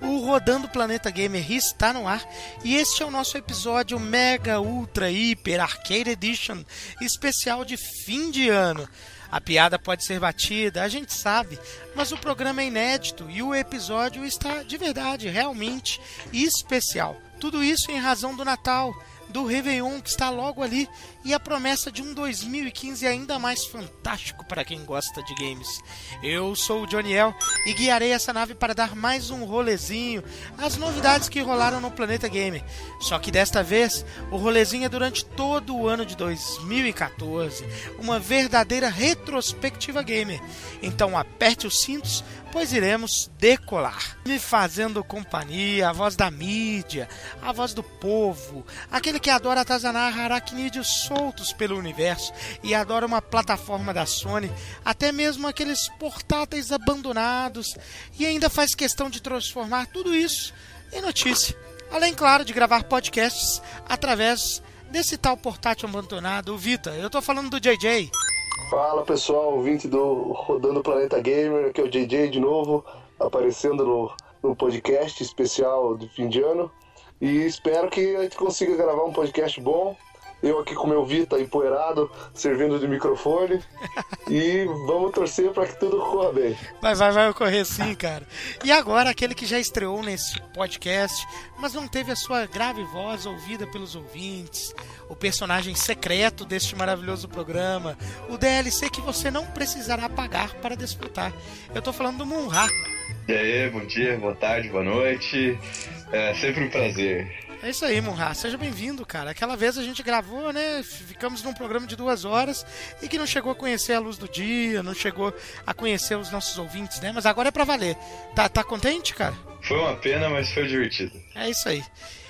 O Rodando Planeta Gamer está no ar e este é o nosso episódio Mega Ultra Hiper Arcade Edition especial de fim de ano. A piada pode ser batida, a gente sabe, mas o programa é inédito e o episódio está de verdade, realmente especial. Tudo isso em razão do Natal do Réveillon que está logo ali e a promessa de um 2015 ainda mais fantástico para quem gosta de games. Eu sou o Joniel e guiarei essa nave para dar mais um rolezinho às novidades que rolaram no Planeta Gamer. Só que desta vez o rolezinho é durante todo o ano de 2014, uma verdadeira retrospectiva gamer. Então aperte os cintos pois iremos decolar. Me fazendo companhia, a voz da mídia, a voz do povo, aquele que adora atazanar aracnídeos soltos pelo universo e adora uma plataforma da Sony, até mesmo aqueles portáteis abandonados, e ainda faz questão de transformar tudo isso em notícia. Além, claro, de gravar podcasts através desse tal portátil abandonado, o Vita. Eu tô falando do JJ. Fala pessoal, ouvinte do Rodando Planeta Gamer, aqui é o JJ de novo, aparecendo no, no podcast especial de fim de ano. E espero que a gente consiga gravar um podcast bom. Eu aqui com meu Vita empoeirado, servindo de microfone. e vamos torcer para que tudo corra bem. Vai, vai, vai ocorrer sim, cara. E agora, aquele que já estreou nesse podcast, mas não teve a sua grave voz ouvida pelos ouvintes, o personagem secreto deste maravilhoso programa, o DLC que você não precisará pagar para desfrutar. Eu tô falando do Munra. E aí, bom dia, boa tarde, boa noite. É sempre um prazer. É isso aí, Munra. Seja bem-vindo, cara. Aquela vez a gente gravou, né? Ficamos num programa de duas horas e que não chegou a conhecer a luz do dia, não chegou a conhecer os nossos ouvintes, né? Mas agora é pra valer. Tá, tá contente, cara? Foi uma pena, mas foi divertido. É isso aí.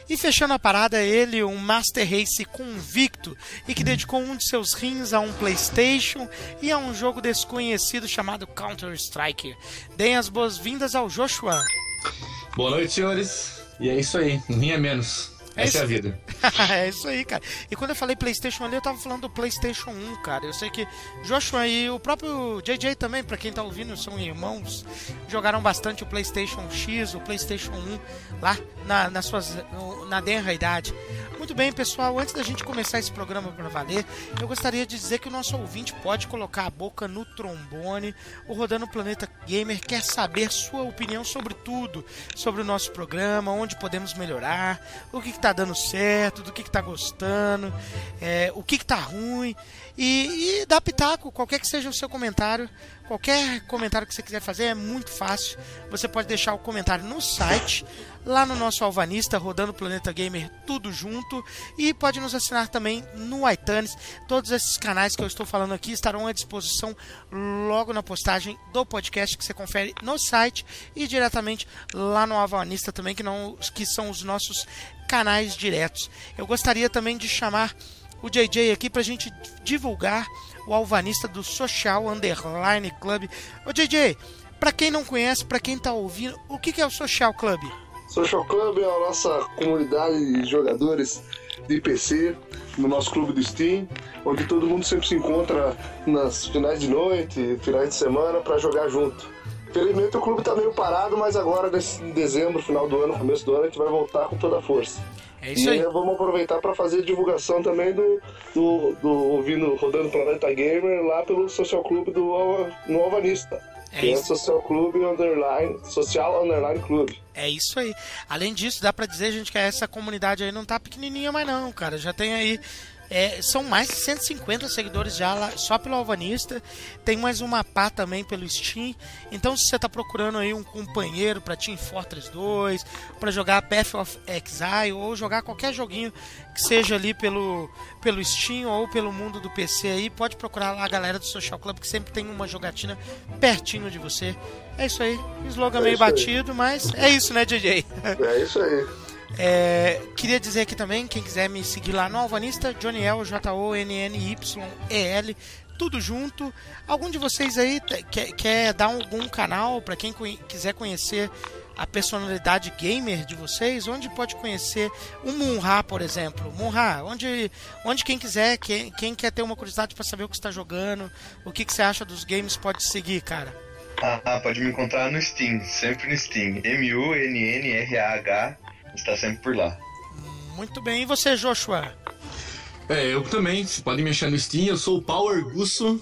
E fechando a parada, ele, um Master Race convicto e que dedicou um de seus rins a um PlayStation e a um jogo desconhecido chamado Counter-Strike. Deem as boas-vindas ao Joshua. Boa noite, senhores. E é isso aí, um rim é menos. É Essa é a isso. vida. é isso aí, cara. E quando eu falei PlayStation ali, eu tava falando do PlayStation 1, cara. Eu sei que Joshua e o próprio JJ também, pra quem tá ouvindo, são irmãos, jogaram bastante o PlayStation X, o PlayStation 1 lá na, nas suas, na denra idade. Muito bem, pessoal, antes da gente começar esse programa para valer, eu gostaria de dizer que o nosso ouvinte pode colocar a boca no trombone. O Rodando Planeta Gamer quer saber sua opinião sobre tudo, sobre o nosso programa, onde podemos melhorar, o que, está dando certo, do que, está gostando, é, o que, está ruim. E, e dá pitaco, qualquer que seja o seu comentário, qualquer comentário que você quiser fazer é muito fácil. Você pode deixar o comentário no site, lá no nosso Alvanista, Rodando Planeta Gamer, tudo junto. E pode nos assinar também no iTunes. Todos esses canais que eu estou falando aqui estarão à disposição logo na postagem do podcast que você confere no site e diretamente lá no Alvanista também, que, não, que são os nossos canais diretos. Eu gostaria também de chamar o JJ aqui pra gente divulgar o alvanista do Social Underline Club. Ô JJ, pra quem não conhece, pra quem tá ouvindo, o que, que é o Social Club? Social Club é a nossa comunidade de jogadores de PC, no nosso clube do Steam, onde todo mundo sempre se encontra nas finais de noite, finais de semana para jogar junto. Felizmente o clube tá meio parado, mas agora nesse- em dezembro, final do ano, começo do ano, a gente vai voltar com toda a força. É isso e aí. vamos aproveitar para fazer divulgação também do, do, do ouvindo Rodando Planeta Gamer lá pelo Social Clube do Alva- no Alvanista. É que é isso. Social Clube Underline, Social Underline Clube. É isso aí. Além disso, dá pra dizer, gente, que essa comunidade aí não tá pequenininha mais não, cara. Já tem aí É, são mais de 150 seguidores já lá, só pelo Alvanista. Tem mais uma pá também pelo Steam. Então, se você está procurando aí um companheiro para Team Fortress 2, para jogar Path of Exile ou jogar qualquer joguinho que seja ali pelo, pelo Steam ou pelo mundo do PC aí, pode procurar lá a galera do Social Club que sempre tem uma jogatina pertinho de você. É isso aí. Slogan é meio batido, aí. mas é isso, né, DJ? É isso aí. É, queria dizer aqui também, quem quiser me seguir lá no Alvanista, Johnnyel, J-O-N-N-Y-E-L, tudo junto. Algum de vocês aí quer, quer dar algum canal para quem quiser conhecer a personalidade gamer de vocês? Onde pode conhecer o Munra, por exemplo? Munra, onde, onde quem quiser, quem, quem quer ter uma curiosidade para saber o que está jogando, o que, que você acha dos games, pode seguir, cara. Ah, pode me encontrar no Steam, sempre no Steam. M-U-N-N-R-A-H está sempre por lá. Muito bem, e você, Joshua? É, eu também, você pode me achar no Steam, eu sou o Power Gusso.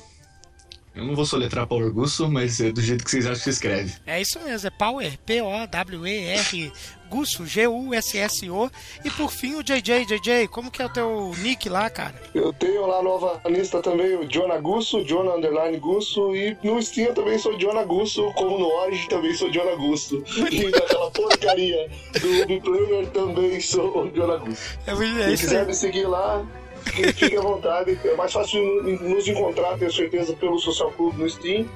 Eu não vou soletrar Power Gusso, mas é do jeito que vocês acham que se escreve. É isso mesmo, é Power, P-O-W-E-R, Gusso, G-U-S-S-O. E por fim o JJ, JJ, como que é o teu nick lá, cara? Eu tenho lá nova lista também o Jonah Gusso, Jonah Underline Gusso. E no Steam eu também sou Jonah Gusso, como no Origin também sou Jonah Gusso. E naquela porcaria do Ubiplayer também sou o Gusso. É, é Se quiser me seguir lá, fique à vontade. É mais fácil nos encontrar, tenho certeza, pelo Social Club no Steam.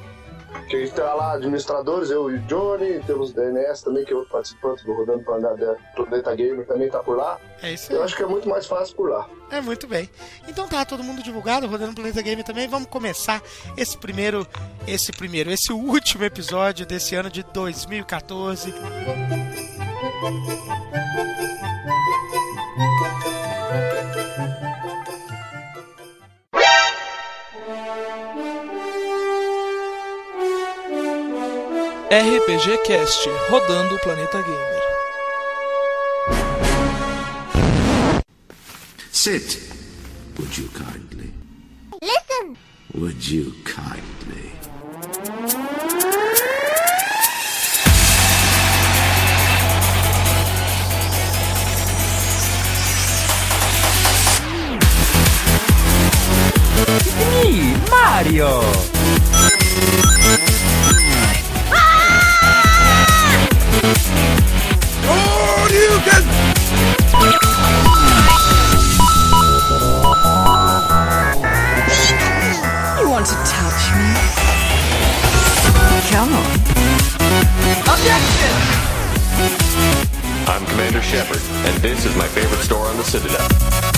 Que a gente tem lá administradores, eu e o Johnny, temos o DNS também, que é outro participante do Rodando Planeta, Planeta Gamer, também tá por lá. É isso aí. Eu acho que é muito mais fácil por lá. É, muito bem. Então tá, todo mundo divulgado, Rodando Planeta Gamer também. Vamos começar esse primeiro, esse primeiro, esse último episódio desse ano de 2014. RPG Cast, rodando o planeta gamer. Sit, would you kindly? Listen, would you kindly? It's me, Mario! Shepard, and this is my favorite store on the Citadel.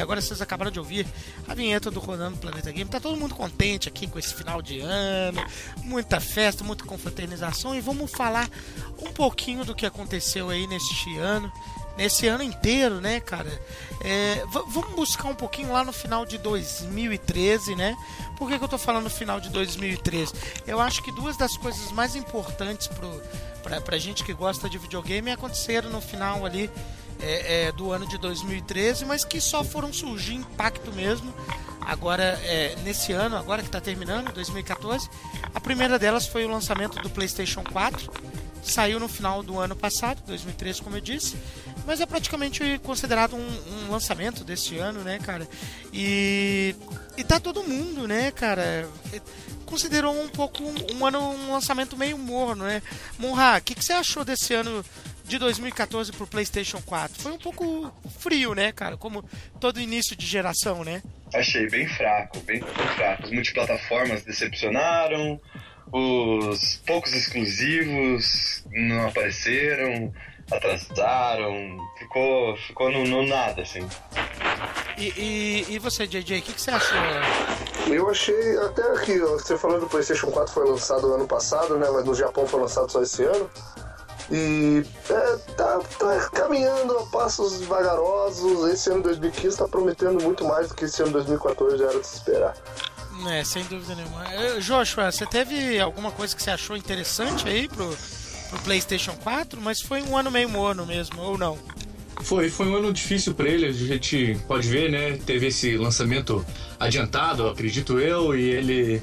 Agora vocês acabaram de ouvir a vinheta do Rodando Planeta Game. Tá todo mundo contente aqui com esse final de ano, muita festa, muita confraternização e vamos falar um pouquinho do que aconteceu aí neste ano, nesse ano inteiro, né, cara? É, vamos buscar um pouquinho lá no final de 2013, né? Por que, que eu tô falando no final de 2013? Eu acho que duas das coisas mais importantes pro, pra, pra gente que gosta de videogame aconteceram no final ali é, é, do ano de 2013, mas que só foram surgir impacto mesmo agora é, nesse ano, agora que está terminando, 2014. A primeira delas foi o lançamento do PlayStation 4, saiu no final do ano passado, 2013, como eu disse, mas é praticamente considerado um, um lançamento desse ano, né, cara? E, e tá todo mundo, né, cara? Considerou um pouco um, um ano, um lançamento meio morno, né? Monra, o que, que você achou desse ano de 2014 pro PlayStation 4. Foi um pouco frio, né, cara? Como todo início de geração, né? Achei bem fraco, bem fraco. As multiplataformas decepcionaram, os poucos exclusivos não apareceram, atrasaram, ficou, ficou no, no nada, assim. E, e, e você, JJ, o que, que você achou? Eu achei até que ó, você falou do PlayStation 4 foi lançado ano passado, né? Mas no Japão foi lançado só esse ano. E é, tá, tá caminhando a passos vagarosos. Esse ano 2015 tá prometendo muito mais do que esse ano 2014 era de se esperar. É, sem dúvida nenhuma. Eh, Joshua, você teve alguma coisa que você achou interessante aí pro, pro PlayStation 4? Mas foi um ano meio morno mesmo, ou não? Foi, foi um ano difícil para ele, a gente pode ver, né? Teve esse lançamento adiantado, acredito eu, e ele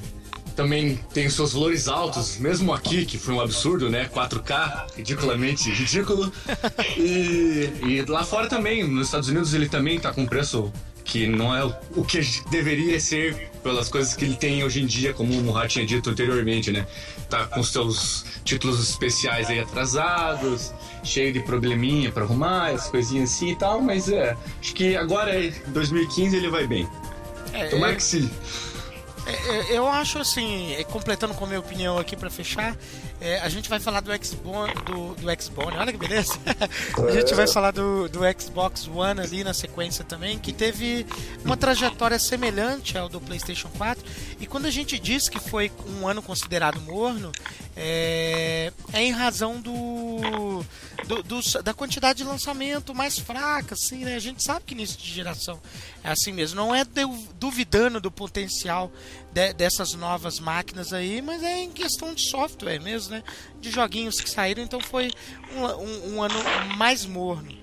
também tem seus valores altos, mesmo aqui, que foi um absurdo, né? 4K, ridiculamente ridículo. E, e lá fora também, nos Estados Unidos ele também tá com um preço que não é o que deveria ser pelas coisas que ele tem hoje em dia, como o Murray tinha dito anteriormente, né? Tá com seus títulos especiais aí atrasados, cheio de probleminha para arrumar, as coisinhas assim e tal, mas é, acho que agora, em 2015, ele vai bem. É, Tomara eu- que sim. É, é, Eu acho assim, é, completando com a minha opinião aqui pra fechar, é, a gente vai falar do Xbox, do, do Xbox, olha que beleza. a gente vai falar do, do Xbox One ali na sequência também, que teve uma trajetória semelhante ao do PlayStation 4. E quando a gente diz que foi um ano considerado morno, é, é em razão do, do- do- da quantidade de lançamento mais fraca, assim, né? A gente sabe que início de geração é assim mesmo. Não é du- duvidando do potencial de- dessas novas máquinas aí, mas é em questão de software mesmo, né? De joguinhos que saíram, então foi um, um- um ano mais morno.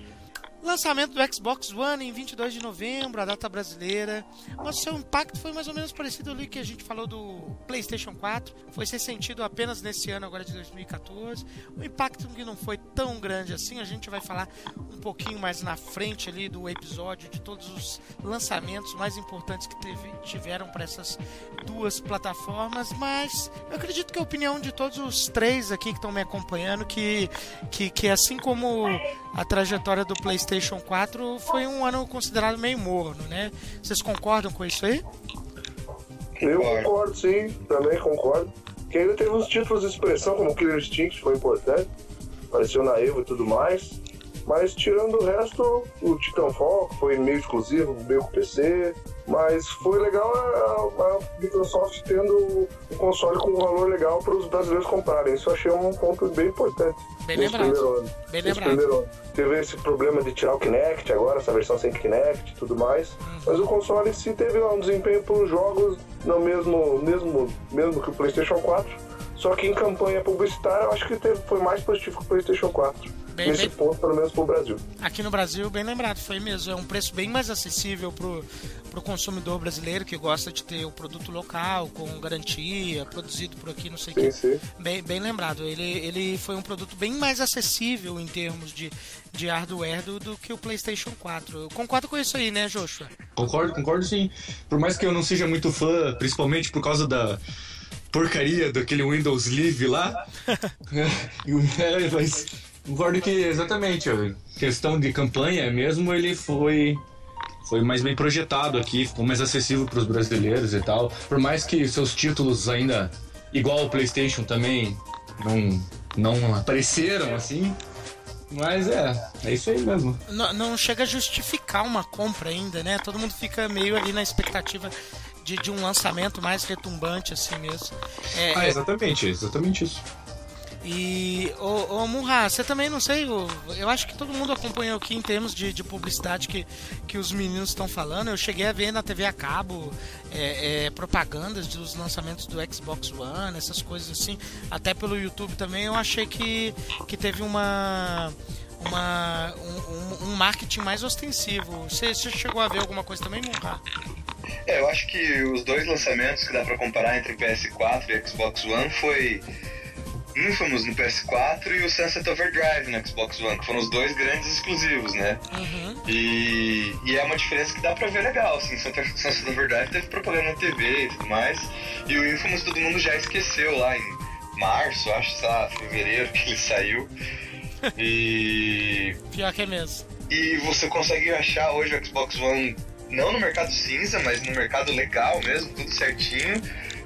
Lançamento do Xbox One em 22 de novembro, a data brasileira. Mas seu impacto foi mais ou menos parecido ali que a gente falou do PlayStation 4. Foi ser sentido apenas nesse ano agora de 2014. O impacto que não foi tão grande assim, a gente vai falar um pouquinho mais na frente ali do episódio de todos os lançamentos mais importantes que teve- tiveram para essas duas plataformas. Mas eu acredito que a opinião de todos os três aqui que estão me acompanhando que, que, que assim como a trajetória do PlayStation 4 foi um ano considerado meio morno, né? Vocês concordam com isso aí? Eu concordo, sim, também concordo. Que ainda teve uns títulos de expressão, como Killer Instinct, foi importante. Apareceu na Evo e tudo mais. Mas tirando o resto, o Titanfall, foi meio exclusivo, meio com PC. Mas foi legal a, a Microsoft tendo um console com um valor legal para os brasileiros comprarem. Isso eu achei um ponto bem importante. Bem nesse lembrado. primeiro ano. Bem Nesse lembrado. primeiro ano. Teve esse problema de tirar o Kinect agora, essa versão sem Kinect e tudo mais. Uhum. Mas o console em si teve um desempenho para os jogos no mesmo, mesmo, mesmo que o PlayStation 4. Só que em campanha publicitária eu acho que teve, foi mais positivo que o PlayStation 4. Bem, nesse bem- ponto, pelo menos pro Brasil. Aqui no Brasil, bem lembrado, foi mesmo. É um preço bem mais acessível pro, pro consumidor brasileiro que gosta de ter o produto local, com garantia, produzido por aqui, não sei o que. sim. Bem, bem lembrado. Ele, ele foi um produto bem mais acessível em termos de, de hardware do, do que o PlayStation 4. Eu concordo com isso aí, né, Joshua? Concordo, concordo sim. Por mais que eu não seja muito fã, principalmente por causa da porcaria daquele Windows Live lá. é, mas concordo que exatamente, questão de campanha mesmo, ele foi foi mais bem projetado aqui, ficou mais acessível para os brasileiros e tal. Por mais que seus títulos ainda igual o PlayStation também não não apareceram assim, mas é, é isso aí mesmo. Não, não chega a justificar uma compra ainda, né? Todo mundo fica meio ali na expectativa de, de um lançamento mais retumbante assim mesmo. É, Ah, exatamente, exatamente isso. E, ô, ô você também, não sei, eu, eu acho que todo mundo acompanhou aqui em termos de, de publicidade que, que os meninos estão falando. Eu cheguei a ver na TV a cabo é, é, propagandas dos lançamentos do Xbox One, essas coisas assim, até pelo YouTube também. Eu achei que, que teve uma. Uma, um, um- marketing mais ostensivo. Você, você chegou a ver alguma coisa também, Murra? É, eu acho que os dois lançamentos que dá pra comparar entre o PS4 e Xbox One foi Infamous no PS4 e o Sunset Overdrive no Xbox One, que foram os dois grandes exclusivos, né? Uhum. E, e é uma diferença que dá pra ver legal, assim, Sunset Overdrive teve propaganda na TV e tudo mais, e o Infamous todo mundo já esqueceu lá em março, acho, sei lá, fevereiro que ele saiu. E Pior que é mesmo. e você consegue achar hoje o Xbox One não no mercado cinza, mas no mercado legal mesmo, tudo certinho,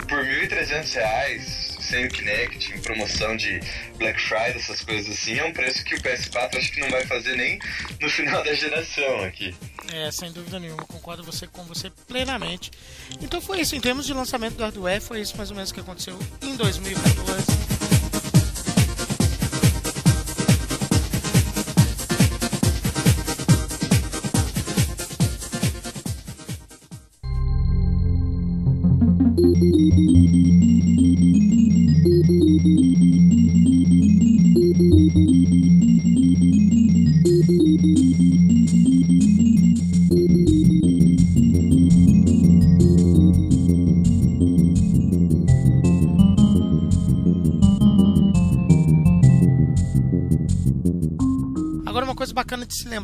por R$ 1.300 sem o Kinect, em promoção de Black Friday, essas coisas assim, é um preço que o PS4 acho que não vai fazer nem no final da geração aqui. É, sem dúvida nenhuma, concordo você, com você plenamente. Então foi isso, em termos de lançamento do hardware, foi isso mais ou menos que aconteceu em 2014. Agora, Thank you.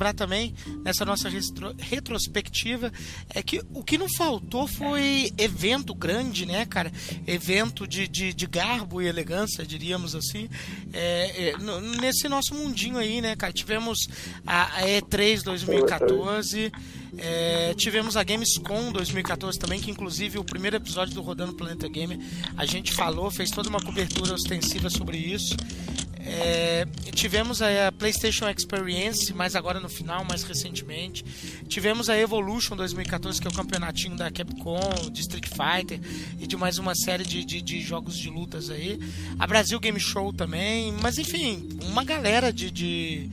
Lembrar também nessa nossa retro- retrospectiva é que o que não faltou foi evento grande, né, cara? Evento de, de, de garbo e elegância, diríamos assim, é, é, nesse nosso mundinho aí, né, cara? Tivemos a, a E3 2014. é, tivemos a Gamescom 2014 também, que inclusive o primeiro episódio do Rodando Planeta Gamer a gente falou, fez toda uma cobertura ostensiva sobre isso. É, tivemos a, PlayStation Experience, mas agora no final, mais recentemente. Tivemos a Evolution 2014, que é o campeonatinho da Capcom, de Street Fighter e de mais uma série de, de, de jogos de lutas aí. A Brasil Game Show também, mas enfim, uma galera de. de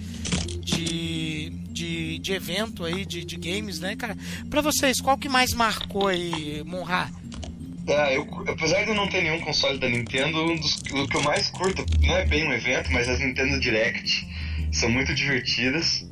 de, de, de evento aí, de, de games, né, cara? Pra vocês, qual que mais marcou aí, Monra? É, eu, apesar de não ter nenhum console da Nintendo, um dos, o que eu mais curto não é bem um evento, mas as Nintendo Direct são muito divertidas.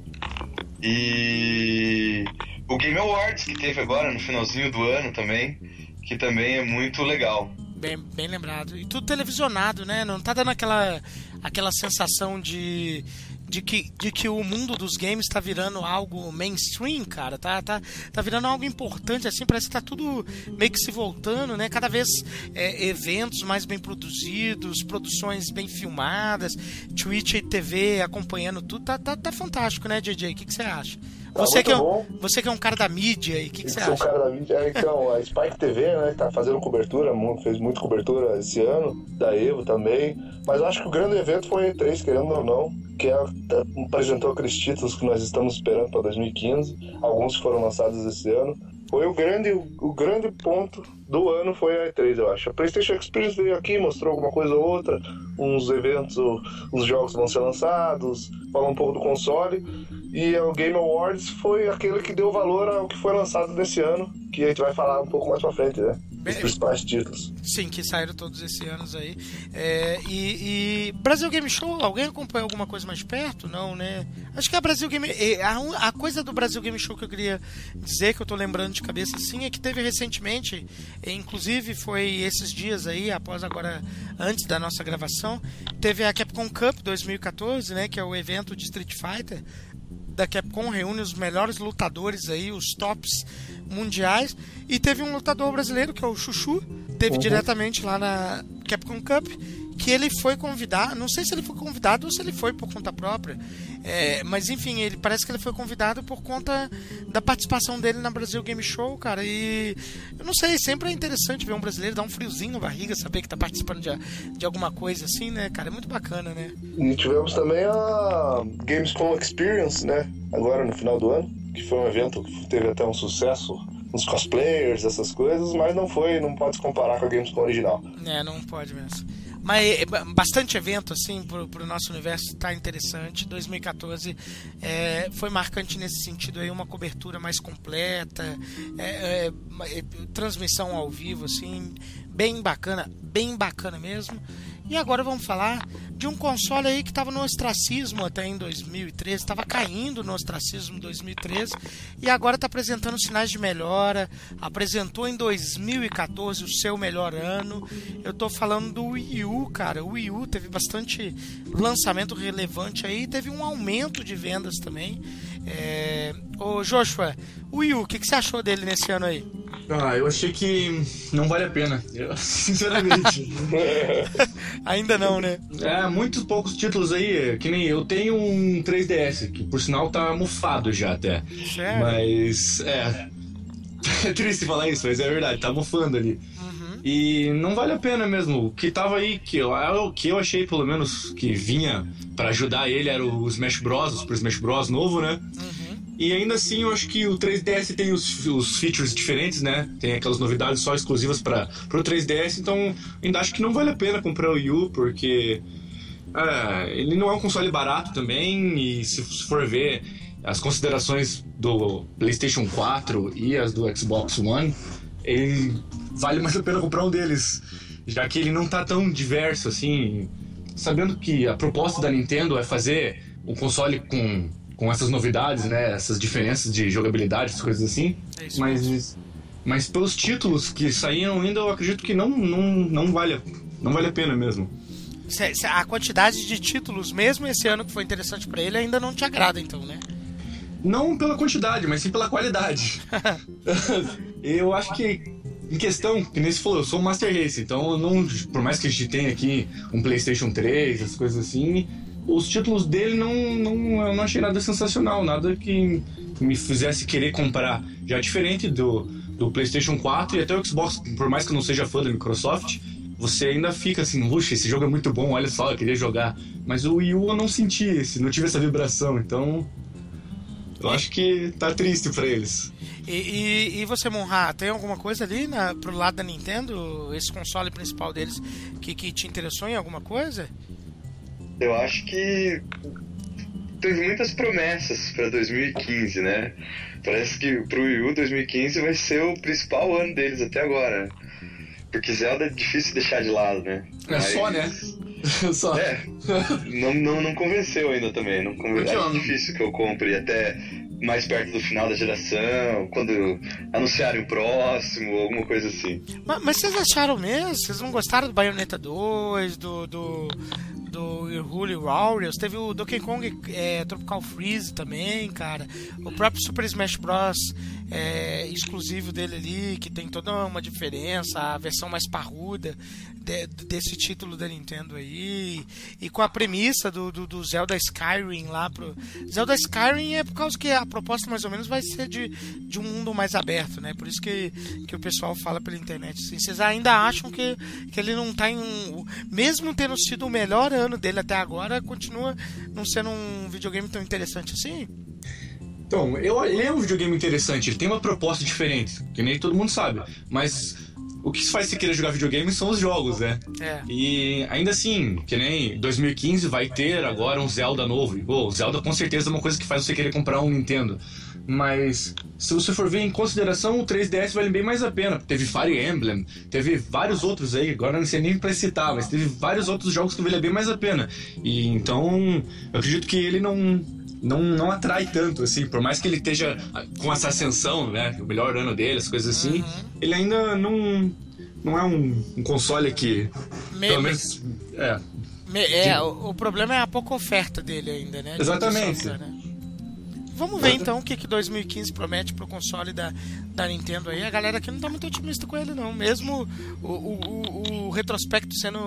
E o Game Awards que teve agora no finalzinho do ano também, que também é muito legal. Bem, bem lembrado. E tudo televisionado, né? Não tá dando aquela, aquela sensação de, de, que, de que o mundo dos games tá virando algo mainstream, cara. Tá, tá, tá virando algo importante, assim. Parece que tá tudo meio que se voltando, né? Cada vez é, eventos mais bem produzidos, produções bem filmadas, Twitch e TV acompanhando tudo. Tá, tá, tá fantástico, né, DJ? O que, que você acha? Tá Você, que é, um- bom. você que é um cara da mídia aí, o que, que você Sou o acha? cara da mídia. É, então, a Spike TV, né, tá fazendo cobertura, fez muita cobertura esse ano, da Evo também. Mas eu acho que o grande evento foi a E3, querendo ou não, que é, tá- apresentou aqueles títulos que nós estamos esperando para 2015, alguns que foram lançados esse ano. Foi o grande, o grande ponto do ano foi a E3, eu acho. A PlayStation Experience veio aqui, mostrou alguma coisa ou outra, uns eventos, os jogos vão ser lançados, falou um pouco do console. E o Game Awards foi aquele que deu valor ao que foi lançado nesse ano, que a gente vai falar um pouco mais pra frente, né? Os principais títulos. Sim, que saíram todos esses anos aí. É, e, e Brasil Game Show, alguém acompanhou alguma coisa mais perto? Não, né? Acho que a Brasil Game. A, a coisa do Brasil Game Show que eu queria dizer, que eu tô lembrando de cabeça assim, é que teve recentemente, inclusive foi esses dias aí, após agora, antes da nossa gravação, teve a Capcom Cup 2014, né? Que é o evento de Street Fighter da Capcom reúne os melhores lutadores aí, os tops mundiais. E teve um lutador brasileiro, que é o Chuchu, teve diretamente lá na Capcom Cup, que ele foi convidado, não sei se ele foi convidado ou se ele foi por conta própria, é, mas enfim, ele parece que ele foi convidado por conta da participação dele na Brasil Game Show, cara, e eu não sei, sempre é interessante ver um brasileiro dar um friozinho na barriga, saber que tá participando de, de alguma coisa assim, né, cara, é muito bacana, né? E tivemos também a Gamescom Experience, né? Agora no final do ano, que foi um evento que teve até um sucesso nos cosplayers, essas coisas, mas não foi, não pode se comparar com a Gamescom original. É, não pode mesmo. Mas é, ba- bastante evento, assim, pro, pro nosso universo tá interessante. 2014 é, foi marcante nesse sentido aí, uma cobertura mais completa, é, é, é, transmissão ao vivo, assim, bem bacana, bem bacana mesmo. E agora vamos falar de um console aí que estava no ostracismo até em 2013, estava caindo no ostracismo em 2013 e agora está apresentando sinais de melhora. Apresentou em 2014 o seu melhor ano. Eu estou falando do Wii U, cara. O Wii U teve bastante lançamento relevante aí, teve um aumento de vendas também. É... Ô Joshua, o Wii U, o que, que você achou dele nesse ano aí? Ah, eu achei que não vale a pena. Eu, sinceramente. Ainda não, né? é, muitos poucos títulos aí, que nem eu tenho um 3DS, que por sinal tá mofado já até. Sério? Mas, é. É triste falar isso, mas é verdade, tá mofando ali. E não vale a pena mesmo. O que tava aí, que eu, o que eu achei pelo menos que vinha pra ajudar ele era o Smash Bros, o Super Smash Bros novo, né? E ainda assim, eu acho que o 3DS tem os, os features diferentes, né? Tem aquelas novidades só exclusivas para pro 3DS, então ainda acho que não vale a pena comprar o Wii U, porque é, ele não é um console barato também, e se for ver as considerações do PlayStation 4 e as do Xbox One, ele vale mais a pena comprar um deles, já que ele não tá tão diverso assim. Sabendo que a proposta da Nintendo é fazer um console com, com essas novidades, né? Essas diferenças de jogabilidade, essas coisas assim. É isso mas, mas pelos títulos que saíram ainda, eu acredito que não, não, não, vale, não vale a pena mesmo. A quantidade de títulos, mesmo esse ano que foi interessante pra ele, ainda não te agrada, então, né? Não pela quantidade, mas sim pela qualidade. eu acho que, em questão, que nem se falou, eu sou um Master Race, então não, por mais que a gente tenha aqui um PlayStation 3, as coisas assim, os títulos dele não, não, eu não achei nada sensacional, nada que me fizesse querer comprar. Já é diferente do, do PlayStation 4 e até o Xbox, por mais que eu não seja fã da Microsoft, você ainda fica assim, puxa, esse jogo é muito bom, olha só, eu queria jogar. Mas o Wii U eu não senti esse, não tive essa vibração, então. Eu acho que tá triste pra eles. E, e, e você, Monra, tem alguma coisa ali na, pro lado da Nintendo, esse console principal deles, que, que te interessou em alguma coisa? Eu acho que teve muitas promessas para 2015, né? Parece que pro Wii U 2015 vai ser o principal ano deles até agora. Porque Zelda é difícil deixar de lado, né? É só, né? só. É, não, não, não convenceu ainda também. Não conven... Porque, ó, Acho difícil que eu compre até mais perto do final da geração, quando anunciarem o próximo, alguma coisa assim. Mas, mas vocês acharam mesmo? Vocês não gostaram do Bayonetta 2, do. do. do Holy Warriors? Teve o Donkey Kong é, Tropical Freeze também, cara. O próprio Super Smash Bros. É, exclusivo dele ali, que tem toda uma diferença, a versão mais parruda de- desse título da Nintendo aí. E com a premissa do, do, do Zelda Skyrim lá pro. Zelda Skyrim é por causa que a proposta mais ou menos vai ser de, de um mundo mais aberto, né? Por isso que, que o pessoal fala pela internet. Assim, vocês ainda acham que, que ele não tá em um. Mesmo tendo sido o melhor ano dele até agora, continua não sendo um videogame tão interessante assim? Então, eu, ele é um videogame interessante, ele tem uma proposta diferente, que nem todo mundo sabe. Mas o que faz você querer jogar videogame são os jogos, né? É. E ainda assim, que nem 2015 vai ter agora um Zelda novo. E, o Zelda com certeza é uma coisa que faz você querer comprar um Nintendo. Mas se você for ver em consideração, o 3DS vale bem mais a pena. Teve Fire Emblem, teve vários outros aí, agora não sei nem pra citar, mas teve vários outros jogos que valem bem mais a pena. E então, eu acredito que ele não não, não atrai tanto, assim, por mais que ele esteja com essa ascensão, né, o melhor ano dele, as coisas assim, ele ainda não não é um, um console que Me- pelo me- menos é, Me- É, o, o problema é a pouca oferta dele ainda, né? de Exatamente. software, né? Vamos ver então o que, que 2015 promete pro console da, da Nintendo aí. A galera aqui não tá muito otimista com ele, não. Mesmo o, o, o- retrospecto sendo.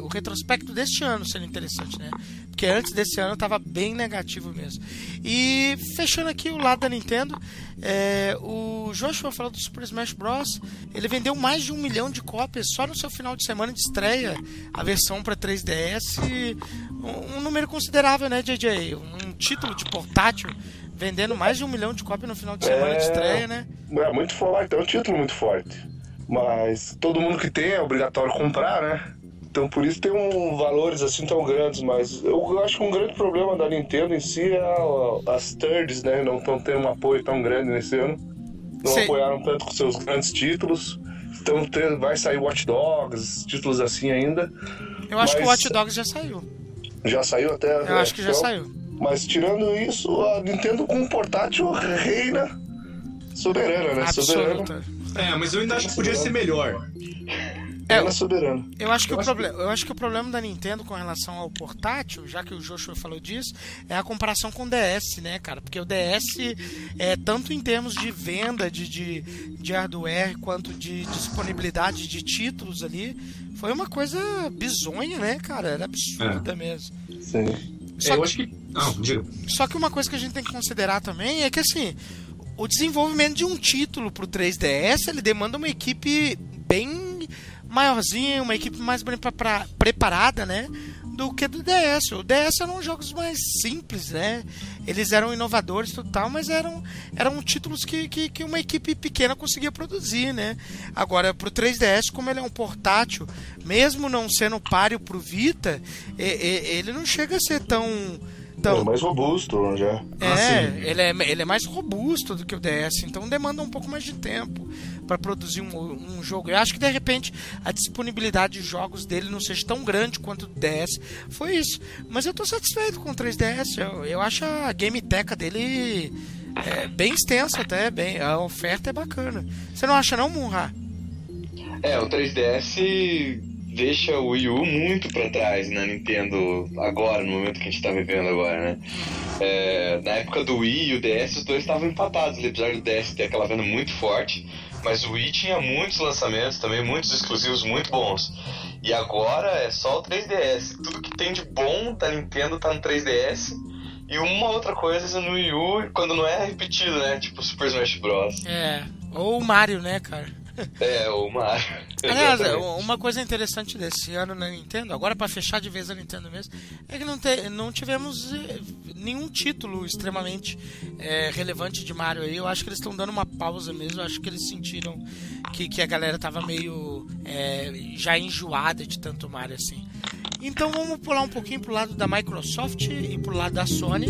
O retrospecto deste ano sendo interessante, né? Porque antes desse ano tava bem negativo mesmo. E fechando aqui o lado da Nintendo, é, o Joshua falou do Super Smash Bros. Ele vendeu mais de um milhão de cópias só no seu final de semana de estreia, a versão para 3DS. e Um, um número considerável, né, JJ? Um título de portátil vendendo mais de um milhão de cópias no final de semana de estreia, né? É muito forte, é um título muito forte. Mas todo mundo que tem é obrigatório comprar, né? Então por isso tem um valores assim tão grandes, mas eu acho que um grande problema da Nintendo em si é a- as thirds, né? Não estão tendo um apoio tão grande nesse ano. Não Sei. apoiaram tanto com seus grandes títulos. Então vai sair Watch Dogs, títulos assim ainda. Eu acho que o Mas- Watch Dogs já saiu. Já saiu até. Eu acho que já então, saiu. Mas tirando isso, a Nintendo com um portátil reina soberana, né? Soberana. É, mas eu ainda acho que podia ser melhor. É, Reina soberana. Eu acho que, Eu o, acho problema, eu acho que o problema da Nintendo com relação ao portátil, já que o Joshua falou disso, é a comparação com o DS, né, cara? Porque o DS, é, tanto em termos de venda de, de, de hardware quanto de disponibilidade de títulos ali, foi uma coisa bizonha, né, cara? Era absurda mesmo. Sim. Só É, eu que- acho que não, diga. Só que uma coisa que a gente tem que considerar também é que assim, o desenvolvimento de um título pro 3DS, ele demanda uma equipe bem maiorzinha, uma equipe mais bem pra- pra- preparada, né? Do que do DS. O DS eram jogos mais simples, né? Eles eram inovadores e tal, mas eram, eram títulos que, que, que uma equipe pequena conseguia produzir, né? Agora, pro 3DS, como ele é um portátil, mesmo não sendo páreo pro Vita, ele não chega a ser tão. Tão É mais robusto já. é, ele é, ele é mais robusto do que o DS, então demanda um pouco mais de tempo para produzir um, um jogo. Eu acho que de repente a disponibilidade de jogos dele não seja tão grande quanto o DS. Foi isso. Mas eu tô satisfeito com o 3DS. Eu, eu acho a gameteca dele é, bem extensa até, bem, a oferta é bacana. Você não acha não, Munra? É, o 3DS deixa o Wii U muito pra trás na Nintendo agora, no momento que a gente tá vivendo agora, né? É, na época do Wii e o DS, os dois estavam empatados, apesar do DS ter aquela venda muito forte, mas o Wii tinha muitos lançamentos também, muitos exclusivos muito bons. E agora é só o 3DS. Tudo que tem de bom da Nintendo tá no 3DS. E uma outra coisa no Wii U, quando não é repetido, né? Tipo Super Smash Bros. É. Ou o Mario, né, cara? É, o Mario. Aliás, Exatamente. uma coisa interessante desse ano na Nintendo, agora para fechar de vez a Nintendo mesmo, é que não, te- não tivemos eh, nenhum título extremamente eh, relevante de Mario aí. Eu acho que eles estão dando uma pausa mesmo. Eu acho que eles sentiram que, que a galera tava meio eh, já enjoada de tanto Mario assim. Então vamos pular um pouquinho pro lado da Microsoft e pro lado da Sony.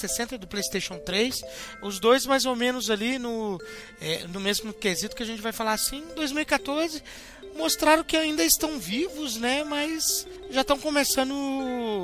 360 e do PlayStation 3. Os dois mais ou menos ali no, é, no mesmo quesito que a gente vai falar assim. 2014 mostraram que ainda estão vivos, né? Mas já estão começando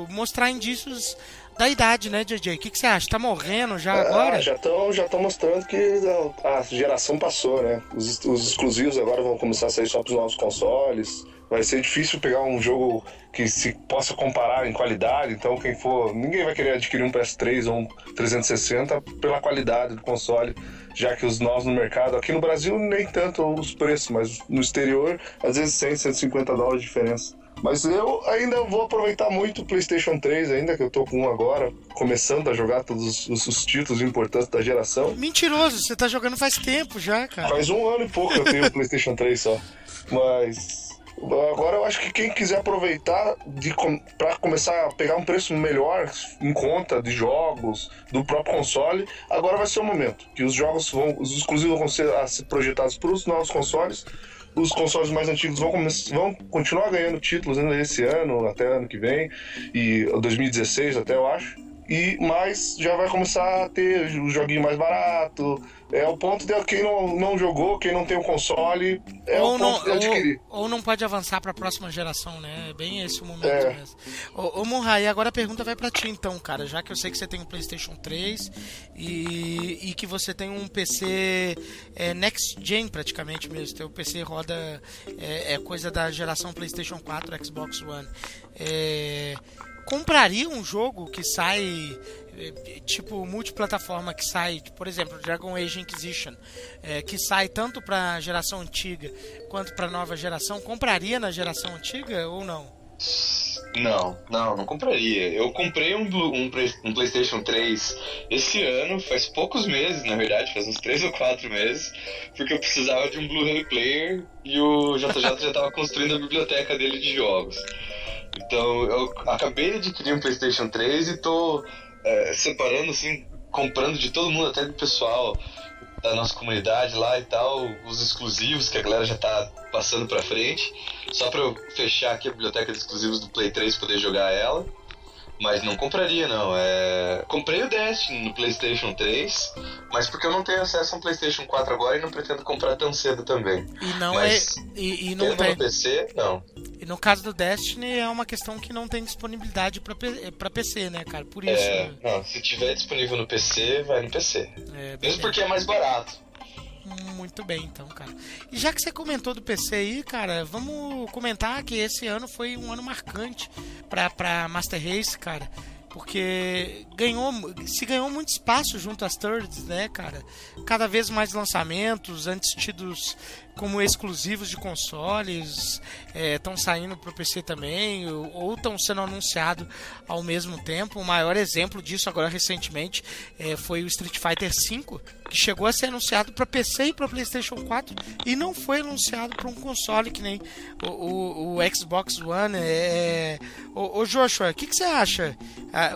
a mostrar indícios da idade, né, JJ? O que, que você acha? Tá morrendo já agora? Ah, já estão já tão mostrando que a geração passou, né? Os, os exclusivos agora vão começar a sair só para os novos consoles. Vai ser difícil pegar um jogo que se possa comparar em qualidade. Então, quem for. Ninguém vai querer adquirir um PS3 ou um 360 pela qualidade do console, já que os novos no mercado. Aqui no Brasil, nem tanto os preços, mas no exterior, às vezes 100, 150 dólares de diferença. Mas eu ainda vou aproveitar muito o PlayStation 3, ainda que eu tô com um agora, começando a jogar todos os, os títulos importantes da geração. Mentiroso, você tá jogando faz tempo já, cara. Faz um ano e pouco eu tenho o PlayStation 3 só. Mas agora eu acho que quem quiser aproveitar com, para começar a pegar um preço melhor em conta de jogos do próprio console, agora vai ser o momento. Que os jogos vão, os exclusivos vão ser, a ser projetados para os novos consoles. Os consoles mais antigos vão, vão continuar ganhando títulos ainda esse ano, até ano que vem, e 2016 até eu acho. E mas já vai começar a ter o joguinho mais barato. É o ponto de quem não, não jogou, quem não tem o console, é ou, o não, ponto de adquirir. ou, ou não pode avançar para a próxima geração, né? É bem esse o momento É. mesmo. Ô, ô Monrai, agora a pergunta vai para ti então, cara. Já que eu sei que você tem um PlayStation 3 e, e que você tem um PC é, Next Gen praticamente mesmo. Teu PC roda é, é coisa da geração PlayStation 4, Xbox One. É, compraria um jogo que sai tipo multiplataforma que sai, por exemplo, Dragon Age Inquisition, eh, que sai tanto para geração antiga quanto para nova geração, compraria na geração antiga ou não? Não, não, não compraria. Eu comprei um, um, um PlayStation 3 esse ano, faz poucos meses, na verdade, faz uns 3 ou 4 meses, porque eu precisava de um Blu-ray player e o JJ já estava construindo a biblioteca dele de jogos. Então eu acabei de adquirir um PlayStation 3 e tô é, separando, assim, comprando de todo mundo, até do pessoal da nossa comunidade lá e tal, os exclusivos que a galera já tá passando pra frente. Só pra eu fechar aqui a biblioteca de exclusivos do Play 3 e poder jogar ela. Mas não compraria, não. É... Comprei o Destiny no PlayStation 3, mas porque eu não tenho acesso a um PlayStation 4 agora e não pretendo comprar tão cedo também. E não mas, é. E, e não tem. no PC, não. E no caso do Destiny é uma questão que não tem disponibilidade pra, PC, né, cara? Por isso. É, não, se tiver disponível no PC, vai no PC. É, Mesmo porque é mais barato. Muito bem, então, cara. E já que você comentou do PC aí, cara, vamos comentar que esse ano foi um ano marcante pra, pra Master Race, cara. Porque ganhou, se ganhou muito espaço junto às thirds, né, cara? Cada vez mais lançamentos, antes tidos como exclusivos de consoles, estão saindo pro PC também, ou estão sendo anunciados ao mesmo tempo. O maior exemplo disso agora recentemente eh, foi o Street Fighter V, que chegou a ser anunciado para PC e para PlayStation 4 e não foi anunciado para um console que nem o, o, o Xbox One. É... Ô, ô Joshua, o que, que você acha?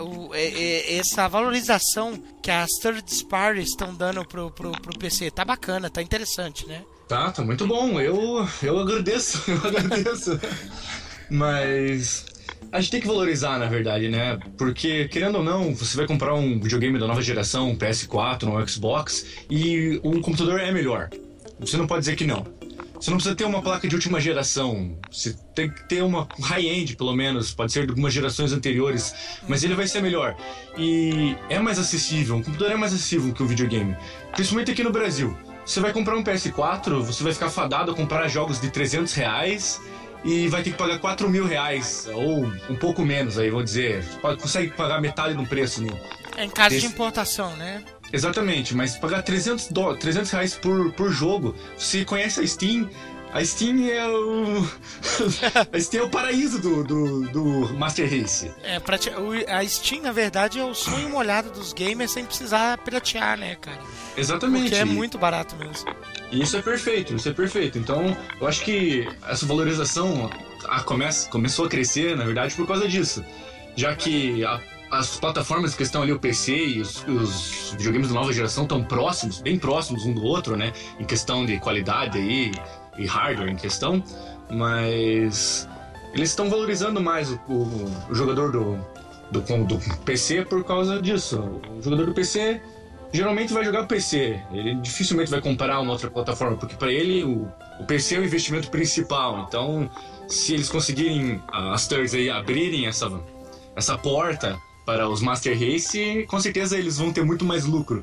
O- é- é- essa valorização que as third parties estão dando pro, pro PC tá bacana, tá interessante, né? Tá, tá muito bom. Eu, eu agradeço, eu agradeço. Mas a gente tem que valorizar, na verdade, né? Porque, querendo ou não, você vai comprar um videogame da nova geração, um PS4, um Xbox, e um computador é melhor. Você não pode dizer que não. Você não precisa ter uma placa de última geração. Você tem que ter uma high-end, pelo menos. Pode ser de algumas gerações anteriores. Mas ele vai ser melhor. E é mais acessível. Um computador é mais acessível que um videogame. Principalmente aqui no Brasil. Você vai comprar um PS4, você vai ficar fadado a comprar jogos de 300 reais e vai ter que pagar 4 mil reais, ou um pouco menos aí, vou dizer. Consegue pagar metade do preço. No... É em caso de Esse- importação, né? Exatamente, mas pagar 300, dó- 300 reais por, por jogo, você conhece a Steam, a Steam é o. a Steam é o paraíso do, do, do Master Race. É, o- a Steam, na verdade, é o sonho molhado dos gamers sem precisar piratear, né, cara? Exatamente. Porque é muito barato mesmo. E isso é perfeito, isso é perfeito. Então, eu acho que essa valorização a, começa, começou a crescer, na verdade, por causa disso. Já que a- as plataformas que estão ali, o PC e os, os videogames da nova geração, estão próximos, bem próximos um do outro, né? Em questão de qualidade aí e hardware em questão. Mas eles estão valorizando mais o, o- o jogador do, do, do PC por causa disso. O jogador do PC geralmente vai jogar PC. Ele dificilmente vai comparar uma outra plataforma, porque para ele o, o PC é o investimento principal. Então, se eles conseguirem as thirds aí abrirem essa, essa porta para os Master Race, com certeza eles vão ter muito mais lucro.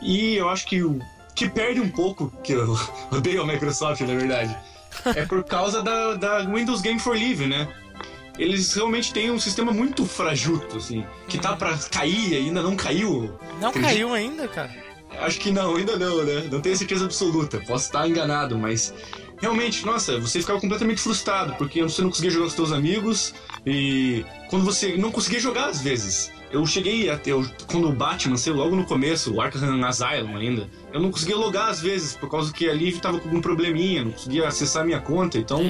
E eu acho que o que perde um pouco, que eu odeio a Microsoft, na verdade, é por causa da, da Windows Game for Live, né? Eles realmente têm um sistema muito frajuto, assim, que tá pra cair e ainda não caiu. Não Acredito- caiu ainda, cara. Acho que não, ainda não, né? Não tenho certeza absoluta. Posso estar enganado, mas realmente, nossa, você ficava completamente frustrado porque você não conseguia jogar com seus amigos e quando você não conseguia jogar às vezes. Eu cheguei até eu, quando o Batman saiu logo no começo, o Arkham Asylum ainda. Eu não conseguia logar às vezes por causa que ali tava com algum probleminha, não conseguia acessar minha conta, então